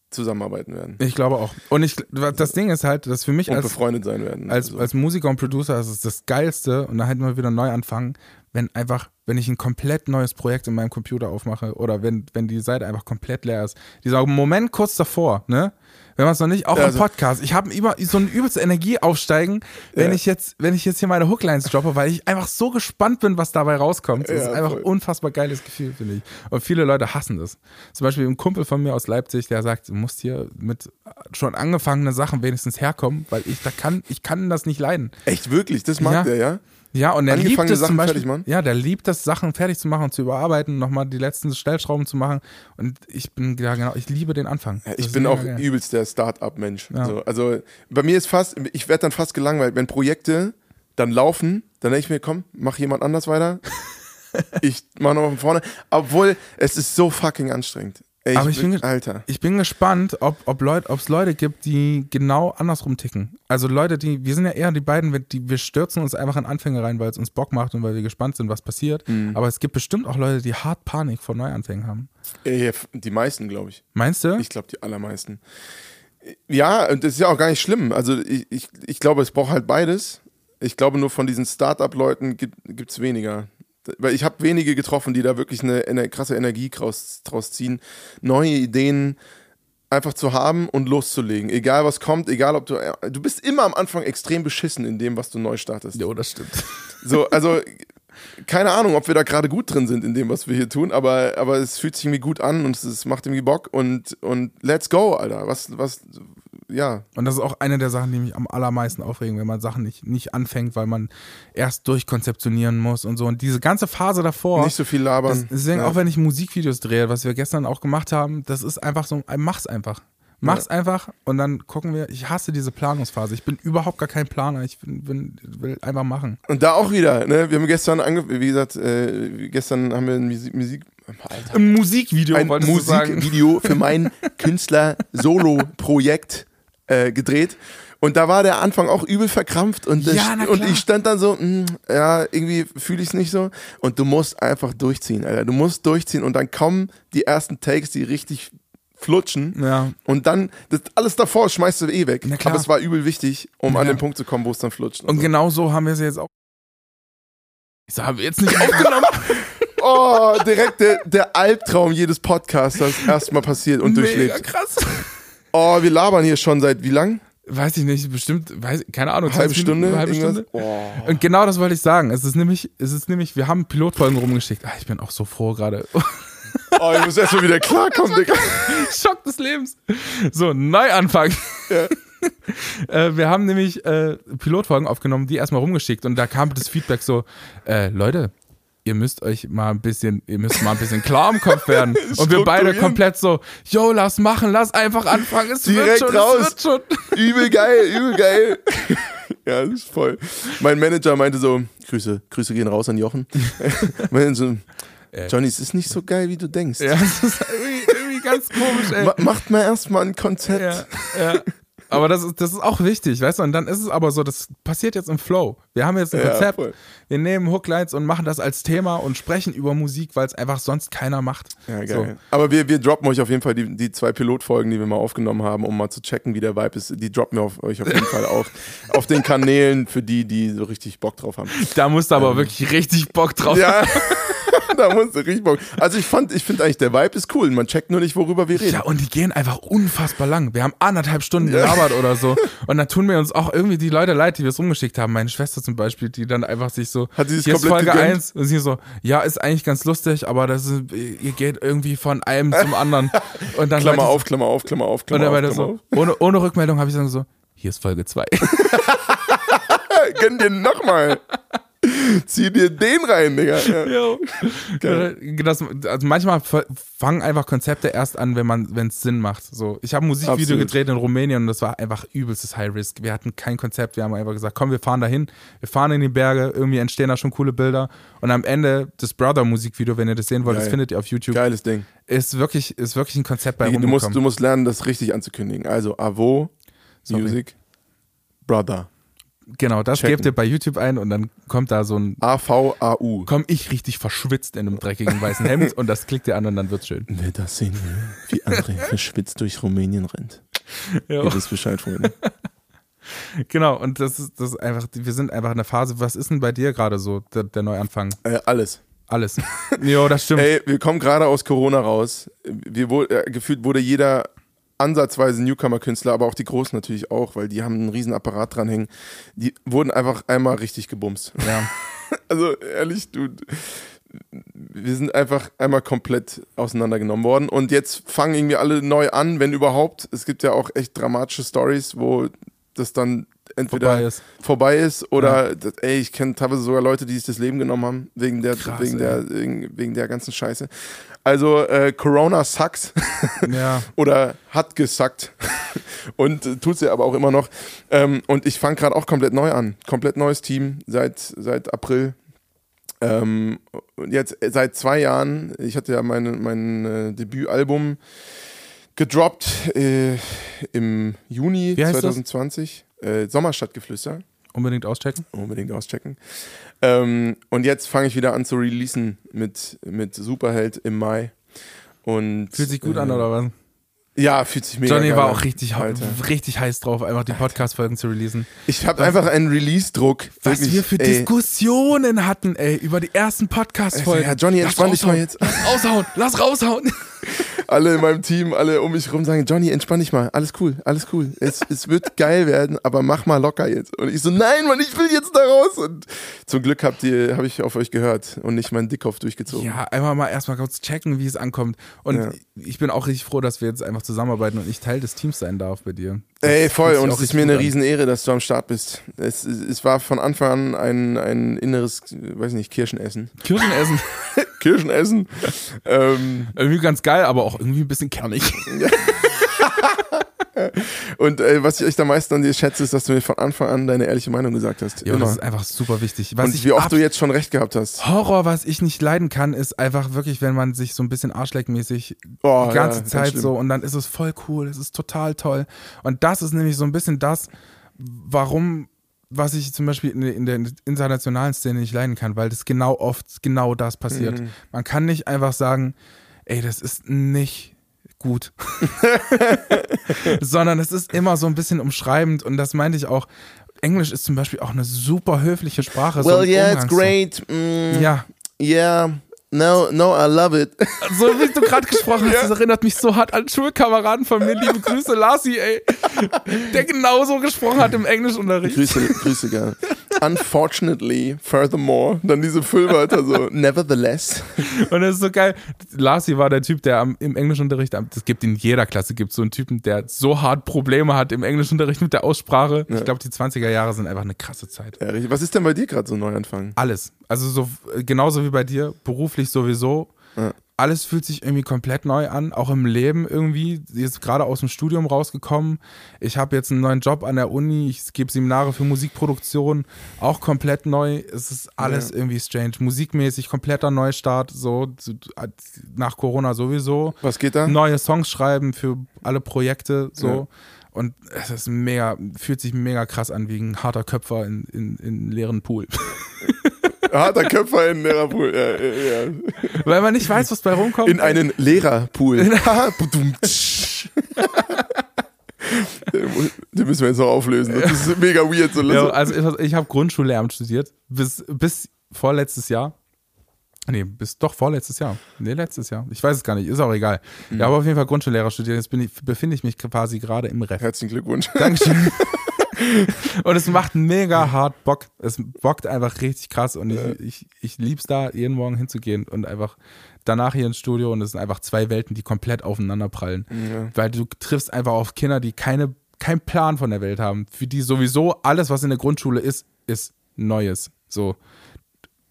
zusammenarbeiten werden. Ich glaube auch. Und ich, das Ding ist halt, dass für mich Und als, befreundet sein werden. als, Also, als Musiker und Producer ist es das Geilste und da halt mal wieder neu anfangen, wenn einfach, wenn ich ein komplett neues Projekt in meinem Computer aufmache oder wenn, wenn die Seite einfach komplett leer ist. Dieser Moment kurz davor, ne? Wenn man es noch nicht, auch Ja, im also- Podcast. Ich habe immer so eine übelste Energie aufsteigen, wenn Ja. ich jetzt, wenn ich jetzt hier meine Hooklines droppe, weil ich einfach so gespannt bin, was dabei rauskommt. Das Ja, ist einfach voll. ein unfassbar geiles Gefühl, finde ich. Und viele Leute hassen das. Zum Beispiel ein Kumpel von mir aus Leipzig, der sagt, du musst hier mit schon angefangenen Sachen wenigstens herkommen, weil ich da kann, ich kann das nicht leiden. echt wirklich, das mag Ja. der, ja? Ja, und er liebt es zum Sachen Beispiel, fertig machen? ja, der liebt es, Sachen fertig zu machen und zu überarbeiten, nochmal die letzten Stellschrauben zu machen. Und ich bin, ja genau, ich liebe den Anfang. Ja, Das Ich bin auch geil. übelst der Start-up-Mensch. Ja. So, also bei mir ist fast, ich werde dann fast gelangweilt, wenn Projekte dann laufen, dann denke ich mir, komm, mach jemand anders weiter. ich mach nochmal von vorne. Obwohl, es ist so fucking anstrengend. Ey, Aber ich bin ge- Alter. Ich bin gespannt, ob es ob Leut, Leute gibt, die genau andersrum ticken. Also Leute, die, wir sind ja eher die beiden, wir- die, wir stürzen uns einfach in Anfänge rein, weil es uns Bock macht und weil wir gespannt sind, was passiert. Mhm. Aber es gibt bestimmt auch Leute, die hart Panik vor Neuanfängen haben. Ey, die meisten, glaube ich. Meinst du? Ich glaube, die allermeisten. Ja, und das ist ja auch gar nicht schlimm. Also ich, ich, ich glaube, es braucht halt beides. Ich glaube, nur von diesen Start-up-Leuten gibt es weniger. Weil ich habe wenige getroffen, die da wirklich eine, eine krasse Energie draus, draus ziehen, neue Ideen einfach zu haben und loszulegen. Egal was kommt, egal ob du. Du bist immer am Anfang extrem beschissen in dem, was du neu startest. jo, das stimmt. So, also keine Ahnung, ob wir da gerade gut drin sind in dem, was wir hier tun, aber, aber es fühlt sich irgendwie gut an und es, es macht irgendwie Bock und, und let's go, Alter. Was, was, ja. Und das ist auch eine der Sachen, die mich am allermeisten aufregen, wenn man Sachen nicht, nicht anfängt, weil man erst durchkonzeptionieren muss und so. Und diese ganze Phase davor. Nicht so viel labern. das, deswegen, ja. auch wenn ich Musikvideos drehe, was wir gestern auch gemacht haben, das ist einfach so, äh, mach's einfach. Mach's einfach und dann gucken wir. Ich hasse diese Planungsphase. Ich bin überhaupt gar kein Planer. Ich bin, bin, will einfach machen. Und da auch wieder, ne? Wir haben gestern ange wie gesagt, äh, gestern haben wir ein Musik, Musik Alter, Ein Musikvideo, ein. Musikvideo für mein Künstler-Solo-Projekt äh, gedreht. Und da war der Anfang auch übel verkrampft und, Ja, na und ich stand dann so, mh, ja, irgendwie fühle ich es nicht so. Und du musst einfach durchziehen, Alter. Du musst durchziehen und dann kommen die ersten Takes, die richtig flutschen. Ja. Und dann, das, alles davor schmeißt du eh weg. Aber es war übel wichtig, um an Ja. den Punkt zu kommen, wo es dann flutscht. Und so. genau so haben wir sie jetzt auch. Ich habe jetzt nicht aufgenommen. Oh, direkt der, der Albtraum jedes Podcasters erstmal passiert und Mega durchlebt. krass. Oh, wir labern hier schon seit wie lang? Weiß ich nicht, bestimmt, weiß, keine Ahnung, Halbe 20 Stunde? Minuten, halbe? Stunde. Oh. Und genau das wollte ich sagen. Es ist nämlich, es ist nämlich, wir haben Pilotfolgen rumgeschickt. Ah, ich bin auch so froh gerade. oh, ich muss erstmal wieder klarkommen, Digga. Schock des Lebens. So, Neuanfang. äh, wir haben nämlich äh, Pilotfolgen aufgenommen, die erstmal rumgeschickt und da kam das Feedback so, äh, Leute, ihr müsst euch mal ein bisschen, ihr müsst mal ein bisschen klar im Kopf werden. Und wir beide komplett so, yo, lass machen, lass einfach anfangen, es Direkt wird schon, raus. es wird schon. Übel geil, übel geil. Ja, das ist voll. Mein Manager meinte so, Grüße, Grüße gehen raus an Jochen. so, Johnny, es ist nicht so geil, wie du denkst. Ja, das ist irgendwie, irgendwie ganz komisch, ey. Ma macht mal erstmal ein Konzept. Ja, ja. Aber das ist, das ist auch wichtig, weißt du? Und dann ist es aber so, das passiert jetzt im Flow. Wir haben jetzt ein Ja, Konzept, voll. Wir nehmen Hooklines und machen das als Thema und sprechen über Musik, weil es einfach sonst keiner macht. Ja, geil. So. Aber wir, wir droppen euch auf jeden Fall die, die zwei Pilotfolgen, die wir mal aufgenommen haben, um mal zu checken, wie der Vibe ist. Die droppen wir auf, euch auf jeden Fall auch auf den Kanälen für die, die so richtig Bock drauf haben. Da musst du aber wirklich richtig Bock drauf Ähm. Ja, da musst du richtig Bock. Also ich fand, ich finde eigentlich, der Vibe ist cool. Man checkt nur nicht, worüber wir reden. Ja, und die gehen einfach unfassbar lang. Wir haben anderthalb Stunden gelabert oder so. Und dann tun wir uns auch irgendwie die Leute leid, die wir es rumgeschickt haben. Meine Schwester zum Beispiel, die dann einfach sich so, Hat sie sich hier ist Folge gegönnt? 1 und sie so, ja, ist eigentlich ganz lustig, aber das ist, ihr geht irgendwie von einem zum anderen. Und dann Klammer auf, Klammer auf, Klammer auf, Und Klammer dann auf, er Klammer so, ohne, ohne Rückmeldung habe ich dann so, hier ist Folge 2. auf. Gönn dir nochmal. Zieh dir den rein, Digga. Ja. das, also manchmal fangen einfach Konzepte erst an, wenn man, wenn es Sinn macht. So, ich habe ein Musikvideo Absolut. gedreht in Rumänien und das war einfach übelstes High Risk. Wir hatten kein Konzept, wir haben einfach gesagt, komm, wir fahren dahin, wir fahren in die Berge, irgendwie entstehen da schon coole Bilder und am Ende das Brother Musikvideo, wenn ihr das sehen wollt, das Geil. findet ihr auf YouTube, Geiles Ding. ist wirklich, ist wirklich ein Konzept bei Du musst, du musst lernen, das richtig anzukündigen. Also Avo, Sorry. Music, Brother. Genau, das checken. gebt ihr bei YouTube ein und dann kommt da so ein A-V-A-U. komm ich richtig verschwitzt in einem dreckigen weißen Hemd und das klickt ihr an und dann wird's schön. Wer das sehen will, wie André verschwitzt durch Rumänien rennt. Ja. Ihr wisst Bescheid, Freunde. Genau, und das ist, das ist einfach, wir sind einfach in der Phase, was ist denn bei dir gerade so, der, der Neuanfang? Äh, alles. Alles. jo, das stimmt. Ey, wir kommen gerade aus Corona raus. Wir äh, gefühlt wurde jeder ansatzweise Newcomer-Künstler, aber auch die Großen natürlich auch, weil die haben einen riesen Apparat dranhängen. Die wurden einfach einmal richtig gebumst. Ja. Also ehrlich, du, wir sind einfach einmal komplett auseinandergenommen worden und jetzt fangen irgendwie alle neu an, wenn überhaupt. Es gibt ja auch echt dramatische Stories, wo das dann entweder Vorbei ist. vorbei ist oder das, ey, ich kenne teilweise sogar Leute, die sich das Leben genommen haben wegen der Krass, wegen ey. der wegen, wegen der ganzen Scheiße. Also äh, Corona sucks Ja. oder hat gesackt und äh, tut sie aber auch immer noch. Ähm, und ich fange gerade auch komplett neu an, komplett neues Team seit seit April. Ähm, und jetzt äh, seit zwei Jahren, ich hatte ja meine, mein äh, Debütalbum gedroppt äh, im Juni Wie heißt das? 2020. Äh, Sommerstadtgeflüster. Unbedingt auschecken. Unbedingt auschecken. Ähm, und jetzt fange ich wieder an zu releasen mit, mit Superheld im Mai. Und, Fühlt sich gut äh, an, oder was? Ja, fühlt sich mega Johnny war an. auch richtig, Alter. richtig heiß drauf, einfach die Podcast-Folgen zu releasen. Ich habe einfach einen Release-Druck. Was Wirklich, wir für ey. Diskussionen hatten, ey, über die ersten Podcast-Folgen. Ja, Johnny, entspann dich mal jetzt. Lass raushauen, lass raushauen. Alle in meinem Team, alle um mich rum sagen, Johnny, entspann dich mal, alles cool, alles cool. Es, es wird geil werden, aber mach mal locker jetzt. Und ich so, nein, Mann, ich will jetzt da raus. Und zum Glück habt ihr, habe ich auf euch gehört und nicht meinen Dickkopf durchgezogen. Ja, einfach mal erstmal kurz checken, wie es ankommt. Und Ja. ich bin auch richtig froh, dass wir jetzt einfach zusammenarbeiten und ich Teil des Teams sein darf bei dir. Ey, voll. Und es ist mir eine. Riesenehre, dass du am Start bist. Es, es war von Anfang an ein, ein inneres, weiß nicht, Kirschenessen. Kirschenessen. Kirschenessen. ähm, irgendwie ganz geil, aber auch irgendwie ein bisschen kernig. und äh, was ich echt am meisten an dir schätze, ist, dass du mir von Anfang an deine ehrliche Meinung gesagt hast. Ja, das ist einfach super wichtig. Was und ich wie oft du jetzt schon recht gehabt hast. Horror, was ich nicht leiden kann, ist einfach wirklich, wenn man sich so ein bisschen arschleckmäßig Oh, die ganze ja, Zeit so und dann ist es voll cool, es ist total toll. Und das ist nämlich so ein bisschen das, warum, was ich zum Beispiel in, der- in der internationalen Szene nicht leiden kann, weil das genau oft genau das passiert. Mhm. Man kann nicht einfach sagen, ey, das ist nicht gut. Sondern es ist immer so ein bisschen umschreibend und das meinte ich auch. Englisch ist zum Beispiel auch eine super höfliche Sprache. so Well, im yeah, it's Umgangston. great. Mm, Ja, Yeah. No, no, I love it. so wie du gerade gesprochen hast, das erinnert mich so hart an Schulkameraden von mir. Liebe Grüße, Lassi, ey. Der genauso gesprochen hat im Englischunterricht. Grüße, Grüße gerne. Unfortunately, furthermore, dann diese Füllwörter so, nevertheless. Und das ist so geil. Larsi war der Typ, der am, im Englischunterricht, das gibt in jeder Klasse, gibt so einen Typen, der so hart Probleme hat im Englischunterricht mit der Aussprache. Ich glaube, die 20er Jahre sind einfach eine krasse Zeit. Ja. Was ist denn bei dir gerade so ein Neuanfang? Alles. Also so äh, genauso wie bei dir, beruflich sowieso. Ja. Alles fühlt sich irgendwie komplett neu an, auch im Leben irgendwie. Jetzt gerade aus dem Studium rausgekommen. Ich habe jetzt einen neuen Job an der Uni. Ich gebe Seminare für Musikproduktion, auch komplett neu. Es ist alles Ja. irgendwie strange. Musikmäßig kompletter Neustart, so nach Corona sowieso. Was geht da? Neue Songs schreiben für alle Projekte, so. Ja. Und es ist mega, fühlt sich mega krass an, wie ein harter Köpfer in, in, in leeren Pool. Harter Köpfer in Lehrerpool. Ja, ja, ja. Weil man nicht weiß, was bei rumkommt. In einen Lehrerpool. Den müssen wir jetzt noch auflösen. Das ist mega weird. So ja, also ich, ich habe Grundschullehramt studiert, bis, bis vorletztes Jahr. Nee, bis doch vorletztes Jahr. Nee, letztes Jahr. Ich weiß es gar nicht, ist auch egal. Ja, aber auf jeden Fall Grundschullehrer studiert. Jetzt bin ich, befinde ich mich quasi gerade im Ref. Herzlichen Glückwunsch. Dankeschön. und es macht mega hart Bock. Es bockt einfach richtig krass und ich, ich, ich lieb's da, jeden Morgen hinzugehen und einfach danach hier ins Studio und es sind einfach zwei Welten, die komplett aufeinander prallen. Weil du triffst einfach auf Kinder, die keine, keinen Plan von der Welt haben. Für die sowieso alles, was in der Grundschule ist, ist Neues. So.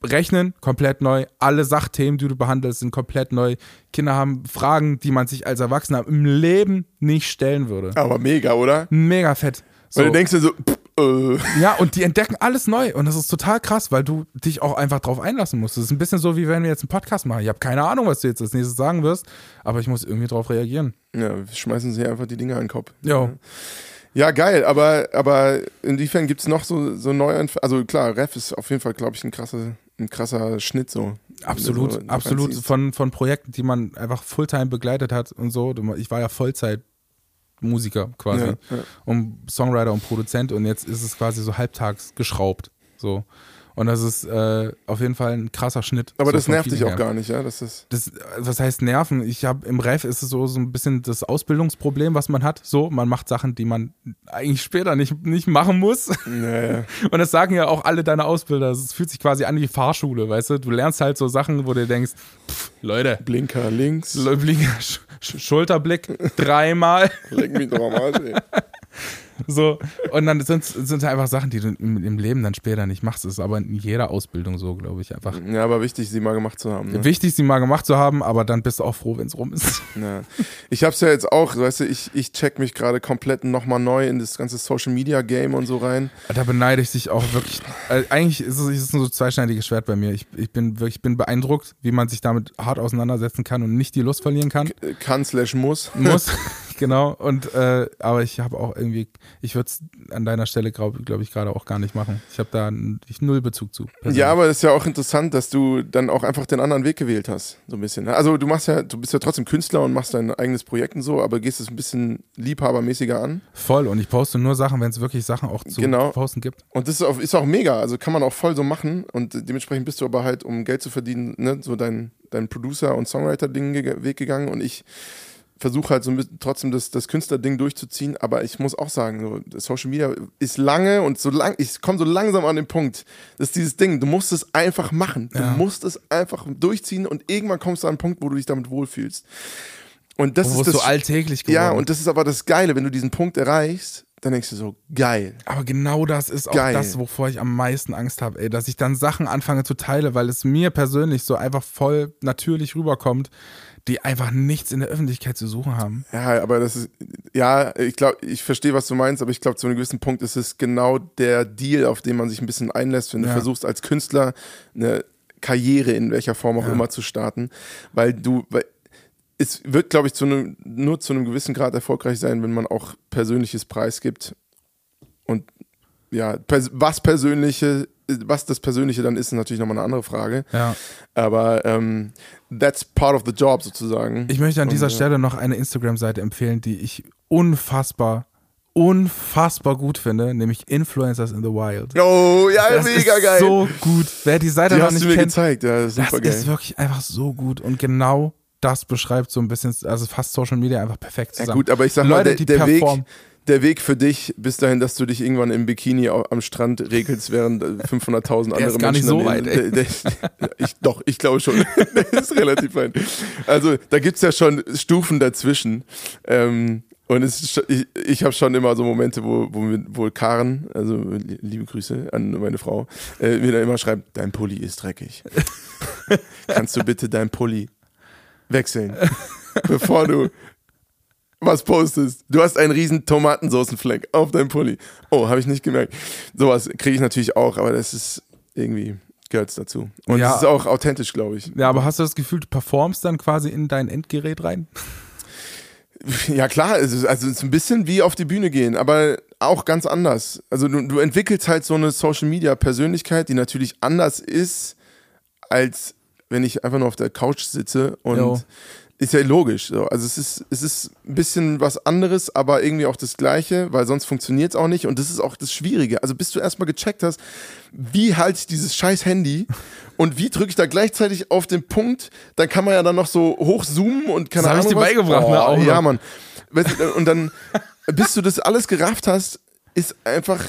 Rechnen, komplett neu. Alle Sachthemen, die du behandelst, sind komplett neu. Kinder haben Fragen, die man sich als Erwachsener im Leben nicht stellen würde. Aber mega, oder? Mega fett. So. Weil du denkst dir so, pff, äh, Ja, und die entdecken alles neu. Und das ist total krass, weil du dich auch einfach drauf einlassen musst. Das ist ein bisschen so, wie wenn wir jetzt einen Podcast machen. Ich habe keine Ahnung, was du jetzt als nächstes sagen wirst, aber ich muss irgendwie drauf reagieren. ja, wir schmeißen sie einfach die Dinge an den Kopf. Jo. Ja, geil, aber, aber inwiefern gibt es noch so, so neue, also klar, Ref ist auf jeden Fall, glaube ich, ein krasser, ein krasser Schnitt so. Absolut, so absolut. Von, von Projekten, die man einfach Fulltime begleitet hat und so. Ich war ja Vollzeit-Musiker quasi. Ja, ja. Und Songwriter und Produzent und jetzt ist es quasi so halbtags geschraubt. So. Und das ist äh, auf jeden Fall ein krasser Schnitt. Aber so das nervt dich auch gar nicht, ja? Das ist, das, was heißt nerven? Ich habe im Ref ist es so, so ein bisschen das Ausbildungsproblem, was man hat. So, man macht Sachen, die man eigentlich später nicht, nicht machen muss. naja. Und das sagen ja auch alle deine Ausbilder. Es fühlt sich quasi an wie Fahrschule, weißt du? Du lernst halt so Sachen, wo du denkst, pff, Leute, Blinker links, Sch Sch Schulterblick dreimal. leck mich doch am Arsch, ey. So. Und dann sind es einfach Sachen, die du im, im Leben dann später nicht machst. Das ist aber in jeder Ausbildung so, glaube ich, einfach. Ja, aber wichtig, sie mal gemacht zu haben. Ne? Wichtig, sie mal gemacht zu haben, aber dann bist du auch froh, wenn es rum ist. Ja. Ich hab's ja jetzt auch, weißt du, ich, ich check mich gerade komplett nochmal neu in das ganze Social Media Game und so rein. Da beneide ich dich auch wirklich. Äh, eigentlich ist es, ist es ein so zweischneidiges Schwert bei mir. Ich, ich bin wirklich ich bin beeindruckt, wie man sich damit hart auseinandersetzen kann und nicht die Lust verlieren kann. Äh, Kann slash muss. Muss. genau. Und äh, aber ich habe auch irgendwie, ich würde es an deiner Stelle, glaube glaub ich, gerade auch gar nicht machen. Ich habe da ich null Bezug zu. persönlich. Ja, aber es ist ja auch interessant, dass du dann auch einfach den anderen Weg gewählt hast. So ein bisschen. ne? Also du machst ja, du bist ja trotzdem Künstler und machst dein eigenes Projekt und so, aber gehst es ein bisschen liebhabermäßiger an. Voll. Und ich poste nur Sachen, wenn es wirklich Sachen auch zu Genau. posten gibt. Und das ist auch, ist auch mega. Also kann man auch voll so machen. Und dementsprechend bist du aber halt, um Geld zu verdienen, ne, so dein, dein Producer- und Songwriter-Ding-Weg gegangen. Und ich versuche halt so ein bisschen trotzdem das, das Künstlerding durchzuziehen. Aber ich muss auch sagen, so, das Social Media ist lange und so lang, ich komme so langsam an den Punkt. Das ist dieses Ding, du musst es einfach machen. Du Ja. musst es einfach durchziehen und irgendwann kommst du an einen Punkt, wo du dich damit wohlfühlst. Und das Wo ist das so alltäglich geworden. Ja, und das ist aber das Geile, wenn du diesen Punkt erreichst, dann denkst du so, geil. Aber genau das ist auch Geil. das, wovor ich am meisten Angst habe, ey, dass ich dann Sachen anfange zu teilen, weil es mir persönlich so einfach voll natürlich rüberkommt, die einfach nichts in der Öffentlichkeit zu suchen haben. Ja, aber das ist, ja, ich glaube, ich verstehe, was du meinst, aber ich glaube, zu einem gewissen Punkt ist es genau der Deal, auf den man sich ein bisschen einlässt, wenn du Ja. versuchst, als Künstler eine Karriere in welcher Form auch Ja. immer zu starten, weil du, weil es wird, glaube ich, zu einem, nur zu einem gewissen Grad erfolgreich sein, wenn man auch Persönliches preisgibt und ja, pers was Persönliche was das Persönliche dann ist, ist natürlich nochmal eine andere Frage. Ja. Aber ähm, that's part of the job sozusagen. Ich möchte an dieser Und, äh, Stelle noch eine Instagram-Seite empfehlen, die ich unfassbar, unfassbar gut finde, nämlich Influencers in the Wild. Oh, ja, Das mega ist geil. so gut. Wer die Seite Die noch hast nicht du mir kennt, gezeigt, ja, das ist das ist wirklich einfach so gut und genau das beschreibt so ein bisschen, also fast Social Media einfach perfekt Ja zusammen. gut, aber ich sag Leute, mal, die der, der, Weg. Der Weg für dich bis dahin, dass du dich irgendwann im Bikini am Strand regelst, während äh, 500.000 andere ist gar nicht Menschen so daneben- weit, ey. Der, der, ich, doch, ich glaube schon. der ist relativ weit. Also da gibt's ja schon Stufen dazwischen. Ähm, und es ich, ich habe schon immer so Momente, wo, wo, wo Karen, also li- liebe Grüße an meine Frau, äh, mir dann immer schreibt, dein Pulli ist dreckig. Kannst du bitte dein Pulli wechseln, bevor du was postest. Du hast einen riesen Tomatensoßenfleck auf deinem Pulli. Oh, habe ich nicht gemerkt. Sowas kriege ich natürlich auch, aber das ist irgendwie gehört's dazu. Und Ja. es ist auch authentisch, glaube ich. Ja, aber hast du das Gefühl, du performst dann quasi in dein Endgerät rein? Ja klar, es ist, also es ist ein bisschen wie auf die Bühne gehen, aber auch ganz anders. Also du, du entwickelst halt so eine Social Media Persönlichkeit, die natürlich anders ist, als wenn ich einfach nur auf der Couch sitze und Jo. Ist ja logisch. So. Also es ist, es ist ein bisschen was anderes, aber irgendwie auch das Gleiche, weil sonst funktioniert es auch nicht. Und das ist auch das Schwierige. Also bis du erstmal gecheckt hast, wie halte ich dieses scheiß Handy und wie drücke ich da gleichzeitig auf den Punkt, dann kann man ja dann noch so hochzoomen und keine Das hab ich dir was. beigebracht, ne, Boah, auch. Ja, Mann. Und dann, bis du das alles gerafft hast, ist einfach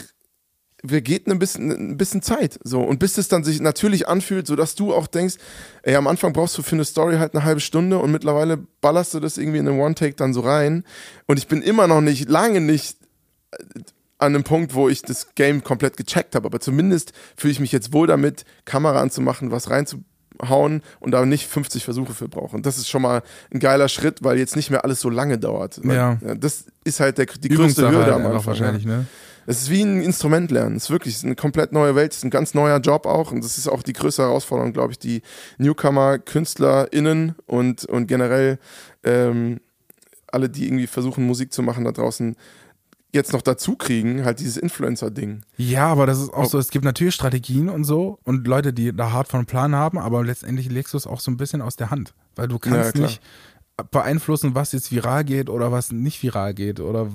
vergeht ein bisschen, ein bisschen Zeit. So. Und bis es dann sich natürlich anfühlt, sodass du auch denkst, ey, am Anfang brauchst du für eine Story halt eine halbe Stunde und mittlerweile ballerst du das irgendwie in einem One-Take dann so rein. Und ich bin immer noch nicht, lange nicht äh, an einem Punkt, wo ich das Game komplett gecheckt habe. Aber zumindest fühle ich mich jetzt wohl damit, Kamera anzumachen, was reinzuhauen und da nicht 50 Versuche für brauche. Und das ist schon mal ein geiler Schritt, weil jetzt nicht mehr alles so lange dauert. Ja. Das ist halt der, die größte Hürde halt am Anfang. wahrscheinlich, ne? Es ist wie ein Instrument lernen. Es ist wirklich es ist eine komplett neue Welt. Es ist ein ganz neuer Job auch. Und das ist auch die größte Herausforderung, glaube ich, die Newcomer, KünstlerInnen und, und generell ähm, alle, die irgendwie versuchen, Musik zu machen da draußen, jetzt noch dazu kriegen, halt dieses Influencer-Ding. Ja, aber das ist auch so, es gibt natürlich Strategien und so und Leute, die da hart von Plan haben, aber letztendlich legst du es auch so ein bisschen aus der Hand, weil du kannst klar. nicht beeinflussen, was jetzt viral geht oder was nicht viral geht oder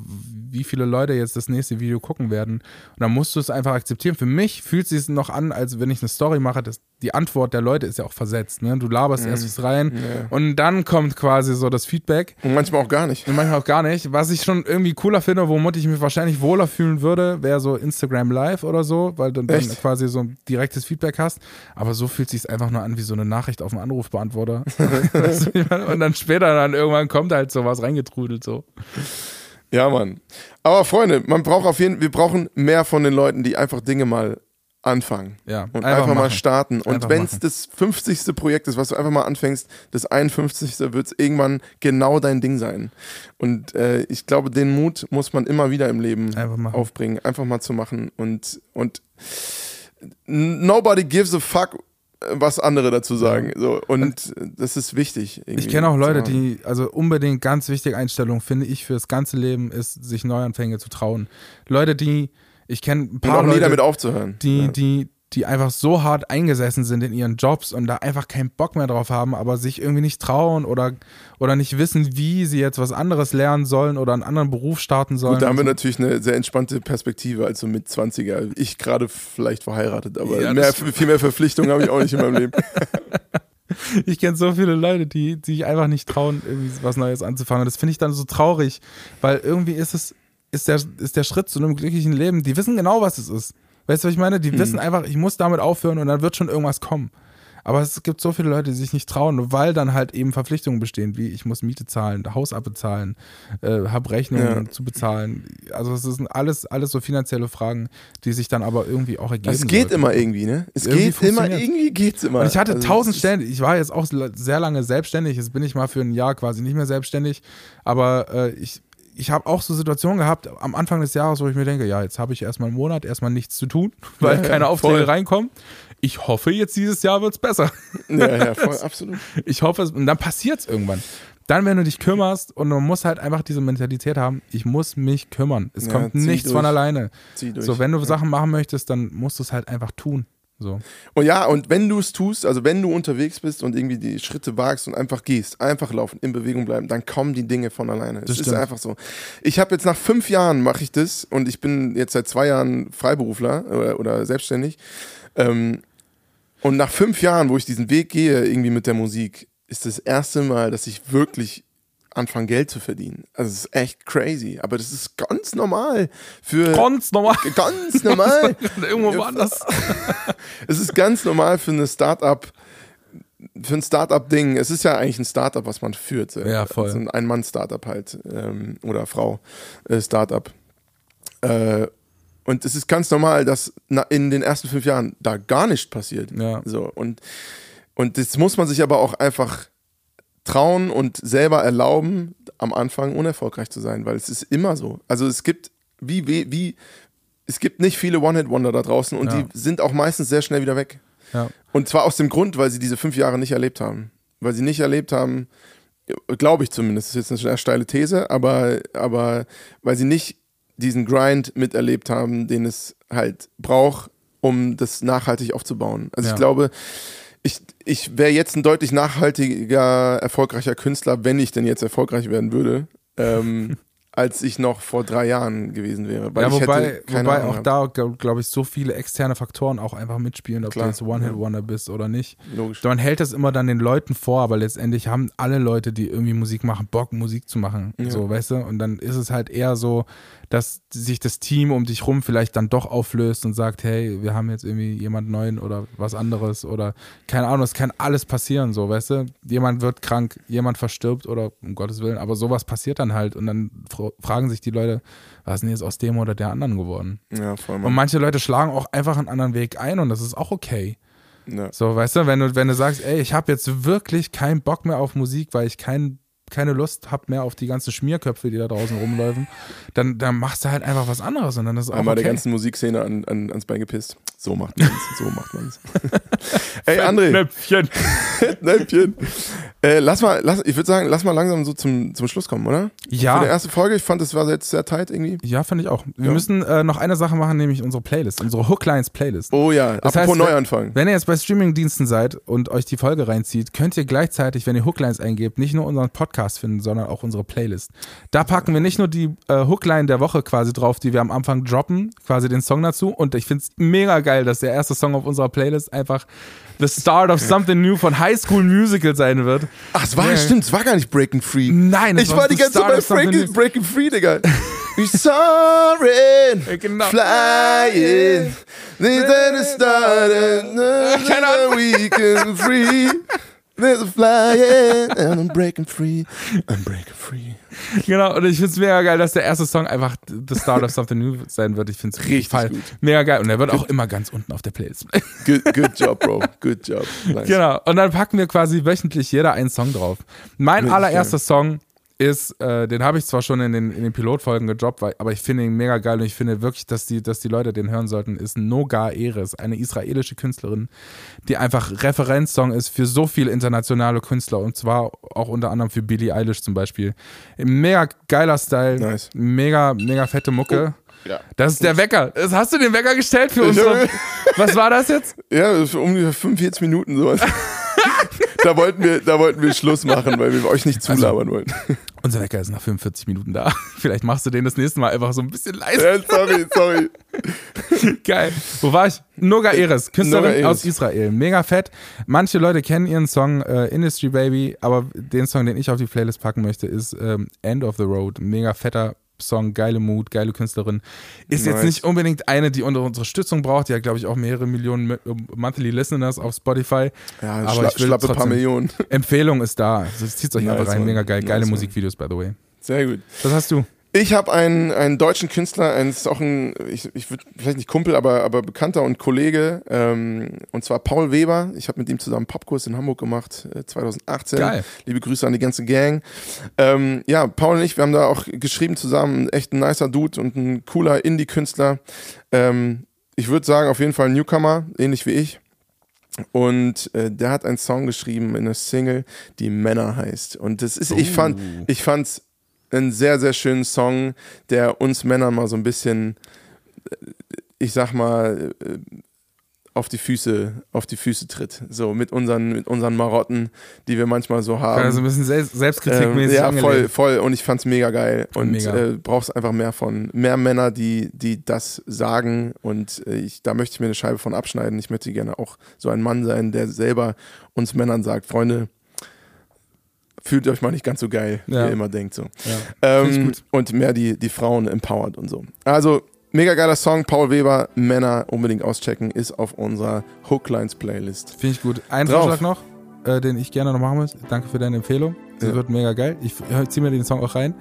wie viele Leute jetzt das nächste Video gucken werden. Und dann musst du es einfach akzeptieren. Für mich fühlt es sich noch an, als wenn ich eine Story mache, dass die Antwort der Leute ist ja auch versetzt. Ne? Du laberst erst was rein und dann kommt quasi so das Feedback. Und manchmal auch gar nicht. Und manchmal auch gar nicht. Was ich schon irgendwie cooler finde, womit ich mich wahrscheinlich wohler fühlen würde, wäre so Instagram Live oder so, weil du dann Echt? quasi so ein direktes Feedback hast. Aber so fühlt sich einfach nur an wie so eine Nachricht auf dem Anrufbeantworter. Und dann später dann irgendwann kommt halt sowas reingetrudelt so. Ja, Mann. Aber Freunde, man braucht auf jeden wir brauchen mehr von den Leuten, die einfach Dinge mal anfangen. Ja, Und einfach, mal machen. starten. Und Einfach wenn es das 50. Projekt ist, was du einfach mal anfängst, das 51. wird es irgendwann genau dein Ding sein. Und äh, ich glaube, den Mut muss man immer wieder im Leben Einfach aufbringen, einfach mal zu machen. Und, und nobody gives a fuck, was andere dazu sagen. So, und das ist wichtig. Ich kenne auch Leute, die, also unbedingt ganz wichtige Einstellung, finde ich, fürs ganze Leben ist, sich Neuanfänge zu trauen. Leute, die, ich kenne ein Und paar auch nie Leute, damit aufzuhören. die, ja. die, die einfach so hart eingesessen sind in ihren Jobs und da einfach keinen Bock mehr drauf haben, aber sich irgendwie nicht trauen oder, oder nicht wissen, wie sie jetzt was anderes lernen sollen oder einen anderen Beruf starten sollen. Gut, da haben wir so. natürlich eine sehr entspannte Perspektive, also mit 20er. Ich gerade vielleicht verheiratet, aber Ja, mehr, viel mehr Verpflichtungen habe ich auch nicht in meinem Leben. Ich kenne so viele Leute, die, die sich einfach nicht trauen, irgendwie was Neues anzufangen. Und das finde ich dann so traurig, weil irgendwie ist es, ist der, ist der Schritt zu einem glücklichen Leben. Die wissen genau, was es ist. Weißt du, was ich meine? Die wissen einfach, ich muss damit aufhören und dann wird schon irgendwas kommen. Aber es gibt so viele Leute, die sich nicht trauen, weil dann halt eben Verpflichtungen bestehen, wie ich muss Miete zahlen, Haus abbezahlen, äh, habe Rechnungen Ja. zu bezahlen. Also es sind alles, alles so finanzielle Fragen, die sich dann aber irgendwie auch ergeben. Es geht sollten. immer irgendwie, ne? Es Irgendwie geht immer, irgendwie geht's immer. Und ich hatte Also, tausend Stellen. Ich war jetzt auch sehr lange selbstständig. Jetzt bin ich mal für ein Jahr quasi nicht mehr selbstständig. Aber äh, ich, ich habe auch so Situationen gehabt am Anfang des Jahres, wo ich mir denke, ja, jetzt habe ich erstmal einen Monat erstmal nichts zu tun, weil Ja, ja, keine Aufträge voll. reinkommen. Ich hoffe, jetzt dieses Jahr wird's besser. Ja, ja, voll, absolut. Ich hoffe es. Und dann passiert's irgendwann. Dann, wenn du dich kümmerst und man muss halt einfach diese Mentalität haben, ich muss mich kümmern. Es Ja, kommt nichts durch. von alleine. Zieh durch. So, wenn du. Sachen machen möchtest, dann musst du es halt einfach tun. So. Und ja, und wenn du es tust, also wenn du unterwegs bist und irgendwie die Schritte wagst und einfach gehst, einfach laufen, in Bewegung bleiben, dann kommen die Dinge von alleine. Das Es ist einfach so. Ich habe jetzt nach fünf Jahren mache ich das und ich bin jetzt seit zwei Jahren Freiberufler oder, oder selbstständig. Ähm, und nach fünf Jahren, wo ich diesen Weg gehe, irgendwie mit der Musik, ist das erste Mal, dass ich wirklich anfange, Geld zu verdienen. Also es ist echt crazy, aber das ist ganz normal für Ganz normal. ganz normal. Irgendwo woanders. Es ist ganz normal für eine Startup, für ein Startup-Ding. Es ist ja eigentlich ein Startup, was man führt. Ja, voll. Also ein Ein-Mann-Startup halt. Ähm, oder Frau äh, Startup. Äh, und es ist ganz normal, dass in den ersten fünf Jahren da gar nichts passiert. Ja. So, und, und das muss man sich aber auch einfach trauen und selber erlauben, am Anfang unerfolgreich zu sein, weil es ist immer so. Also es gibt, wie, wie, wie es gibt nicht viele One-Hit-Wonder da draußen und Ja. die sind auch meistens sehr schnell wieder weg. Ja. Und zwar aus dem Grund, weil sie diese fünf Jahre nicht erlebt haben. Weil sie nicht erlebt haben, glaube ich zumindest, das ist jetzt eine sehr steile These, aber, aber weil sie nicht diesen Grind miterlebt haben, den es halt braucht, um das nachhaltig aufzubauen. Also Ja. ich glaube, ich, ich wäre jetzt ein deutlich nachhaltiger, erfolgreicher Künstler, wenn ich denn jetzt erfolgreich werden würde, ähm, als ich noch vor drei Jahren gewesen wäre. Weil ja, ich wobei, wobei Ahnung auch da, glaube ich, so viele externe Faktoren auch einfach mitspielen, ob Klar, du jetzt One-Hit-Wonder bist oder nicht. Logisch. Man hält das immer dann den Leuten vor, aber letztendlich haben alle Leute, die irgendwie Musik machen, Bock, Musik zu machen. So, weißt du? Und dann ist es halt eher so, dass sich das Team um dich rum vielleicht dann doch auflöst und sagt, hey, wir haben jetzt irgendwie jemand neuen oder was anderes oder keine Ahnung, es kann alles passieren, so, weißt du? Jemand wird krank, jemand verstirbt oder um Gottes Willen, aber sowas passiert dann halt und dann fragen sich die Leute, was ist denn jetzt aus dem oder der anderen geworden? Ja, voll, Und manche Leute schlagen auch einfach einen anderen Weg ein und das ist auch okay. Ja. So, weißt du, wenn du, wenn du sagst, ey, ich habe jetzt wirklich keinen Bock mehr auf Musik, weil ich kein, keine Lust habe mehr auf die ganzen Schmierköpfe, die da draußen rumläufen, dann, dann machst du halt einfach was anderes und dann ist es auch Einmal okay. der ganzen Musikszene an, an, ans Bein gepisst. So macht man's, so macht man's. Ey, André, Näpfchen. Näpfchen. Äh, lass mal, lass, ich würde sagen, lass mal langsam so zum, zum Schluss kommen, oder? Für die Ja, erste Folge, ich fand, das war jetzt sehr tight irgendwie. ja, finde ich auch. Wir Ja. müssen äh, noch eine Sache machen, nämlich unsere Playlist, unsere Hooklines Playlist. Oh ja, Das apropos heißt, wenn- Neuanfang. Wenn ihr jetzt bei Streamingdiensten seid und euch die Folge reinzieht, könnt ihr gleichzeitig, wenn ihr Hooklines eingebt, nicht nur unseren Podcast finden, sondern auch unsere Playlist. Da packen wir nicht nur die äh, Hookline der Woche quasi drauf, die wir am Anfang droppen, quasi den Song dazu. Und ich finde es mega geil, dass der erste Song auf unserer Playlist einfach The Start of Something New von High School Musical sein wird. Ach, es war, Ja. stimmt, es war gar nicht Breaking Free. Nein, es ich war die the ganze Zeit bei Breaking. Breaking Free, Digga. We soaring, genau. flying, there's a start, Keine Ahnung. we can free. Flying, and I'm breaking free, I'm breaking free. Genau, und ich finde es mega geil, dass der erste Song einfach The Start of Something New sein wird. Ich finde es Richtig gut. Mega geil. Und der wird auch immer ganz unten auf der Playlist. Good, good job, Bro, good job. Nice. Genau. Und dann packen wir quasi wöchentlich jeder einen Song drauf. Mein allererster Song ist, äh, den habe ich zwar schon in den, in den Pilotfolgen gedroppt, weil, aber ich finde ihn mega geil und ich finde wirklich, dass die, dass die Leute den hören sollten, ist Noga Eres, eine israelische Künstlerin, die einfach Referenzsong ist für so viele internationale Künstler und zwar auch unter anderem für Billie Eilish zum Beispiel. Mega geiler Style, Nice. mega, mega fette Mucke. Ja. Das ist der Wecker. Das- Hast du den Wecker gestellt für hab- Was war das jetzt? Ja, ungefähr 45 Minuten sowas. da, wollten wir, da wollten wir Schluss machen, weil wir euch nicht zulabern wollten. Unser Wecker ist nach 45 Minuten da. Vielleicht machst du den das nächste Mal einfach so ein bisschen leise. Ja, sorry, sorry. Geil. Wo war ich? Noga Eres, Künstlerin Noga Eres. aus Israel. Mega fett. Manche Leute kennen ihren Song äh, Industry Baby, aber den Song, den ich auf die Playlist packen möchte, ist ähm, End of the Road. Mega fetter Song, geile Mut, geile Künstlerin. Ist jetzt Nice. nicht unbedingt eine, die unsere Unterstützung braucht. Die hat, glaube ich, auch mehrere Millionen Mi- Monthly Listeners auf Spotify. Ja, Aber ich will schlappe paar Millionen. Empfehlung ist da. Also, zieht euch Nice, einfach rein. Mega geil. Geile Nice. Musikvideos, by the way. Sehr gut. Was hast du? Ich habe einen, einen deutschen Künstler, ein, ist auch ein, ich, ich würde vielleicht nicht Kumpel, aber, aber Bekannter und Kollege, ähm, und zwar Paul Weber. Ich habe mit ihm zusammen einen Popkurs in Hamburg gemacht, äh, 2018. Geil. Liebe Grüße an die ganze Gang. Ähm, ja, Paul und ich, wir haben da auch geschrieben zusammen, echt ein nicer Dude und ein cooler Indie-Künstler. Ähm, ich würde sagen, auf jeden Fall ein Newcomer, ähnlich wie ich. Und äh, der hat einen Song geschrieben in einer Single, die Männer heißt. Und das ist, ich fand, ich fand's einen sehr, sehr schönen Song, der uns Männern mal so ein bisschen, ich sag mal, äh, auf die Füße, auf die Füße tritt. So mit unseren, mit unseren Marotten, die wir manchmal so haben. Also ein bisschen Selbst Selbstkritikmäßig. Ähm, ja, voll, voll. Und ich fand's mega geil. Und Mega. Äh, brauchst einfach mehr von, mehr Männer, die, die das sagen. Und äh, ich, da möchte ich mir eine Scheibe von abschneiden. Ich möchte gerne auch so ein Mann sein, der selber uns Männern sagt, Freunde, fühlt euch mal nicht ganz so geil, wie Ja. ihr immer denkt. So. Ja. Ich Ähm, und mehr die, die Frauen empowert und so. Also, mega geiler Song. Paul Weber, Männer unbedingt auschecken, ist auf unserer Hooklines Playlist. Finde ich gut. Ein Drauf. Vorschlag noch, äh, den ich gerne noch machen muss. Danke für deine Empfehlung. Das Ja. wird mega geil. Ich äh, ziehe mir den Song auch rein.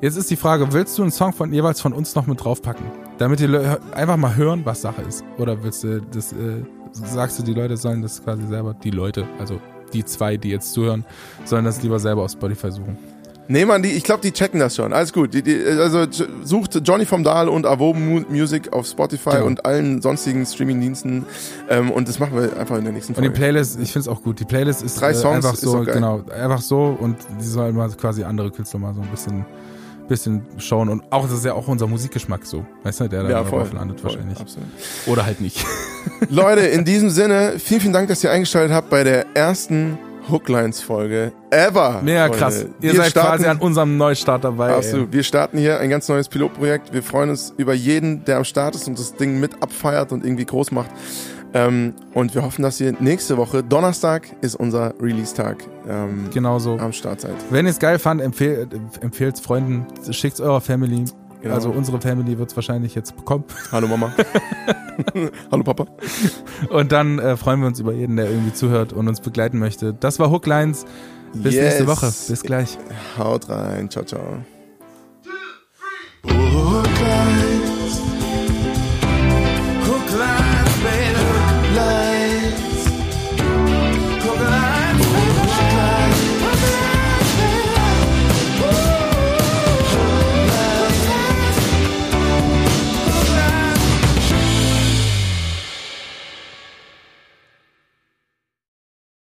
Jetzt ist die Frage, willst du einen Song von jeweils von uns noch mit draufpacken? Damit die Leute einfach mal hören, was Sache ist. Oder willst du das, äh, sagst du, die Leute sollen das quasi selber, die Leute, also die zwei, die jetzt zuhören, sollen das lieber selber auf Spotify suchen. Nee, Mann, die, ich glaube, die checken das schon. Alles gut. Die, die, also sucht Johnny vom Dahl und Avoben Mu Music auf Spotify Genau. und allen sonstigen Streamingdiensten. Ähm, und das machen wir einfach in der nächsten Und die Folge. Playlist, ich finde es auch gut. Die Playlist ist Drei äh, Songs einfach ist so, genau, einfach so und die sollen mal quasi andere Künstler mal so ein bisschen, bisschen schauen und auch, das ist ja auch unser Musikgeschmack so, weißt du, der da ja, voll, landet voll, wahrscheinlich. Absolut. Oder halt nicht. Leute, in diesem Sinne, vielen, vielen Dank, dass ihr eingeschaltet habt bei der ersten Hooklines-Folge ever. Mega Freunde. krass. Ihr Wir seid starten- quasi an unserem Neustart dabei. Absolut. Wir starten hier ein ganz neues Pilotprojekt. Wir freuen uns über jeden, der am Start ist und das Ding mit abfeiert und irgendwie groß macht. Ähm, und wir hoffen, dass ihr nächste Woche, Donnerstag, ist unser Release-Tag ähm. Genau so. am Start seid. Wenn ihr es geil fand, empfehl, empfehlt es Freunden, schickt es eurer Family. Genau. Also unsere Family wird es wahrscheinlich jetzt bekommen. Hallo Mama. Hallo Papa. Und dann äh, freuen wir uns über jeden, der irgendwie zuhört und uns begleiten möchte. Das war Hooklines. Bis Yes. nächste Woche. Bis gleich. Haut rein. Ciao, ciao. Brooklyn.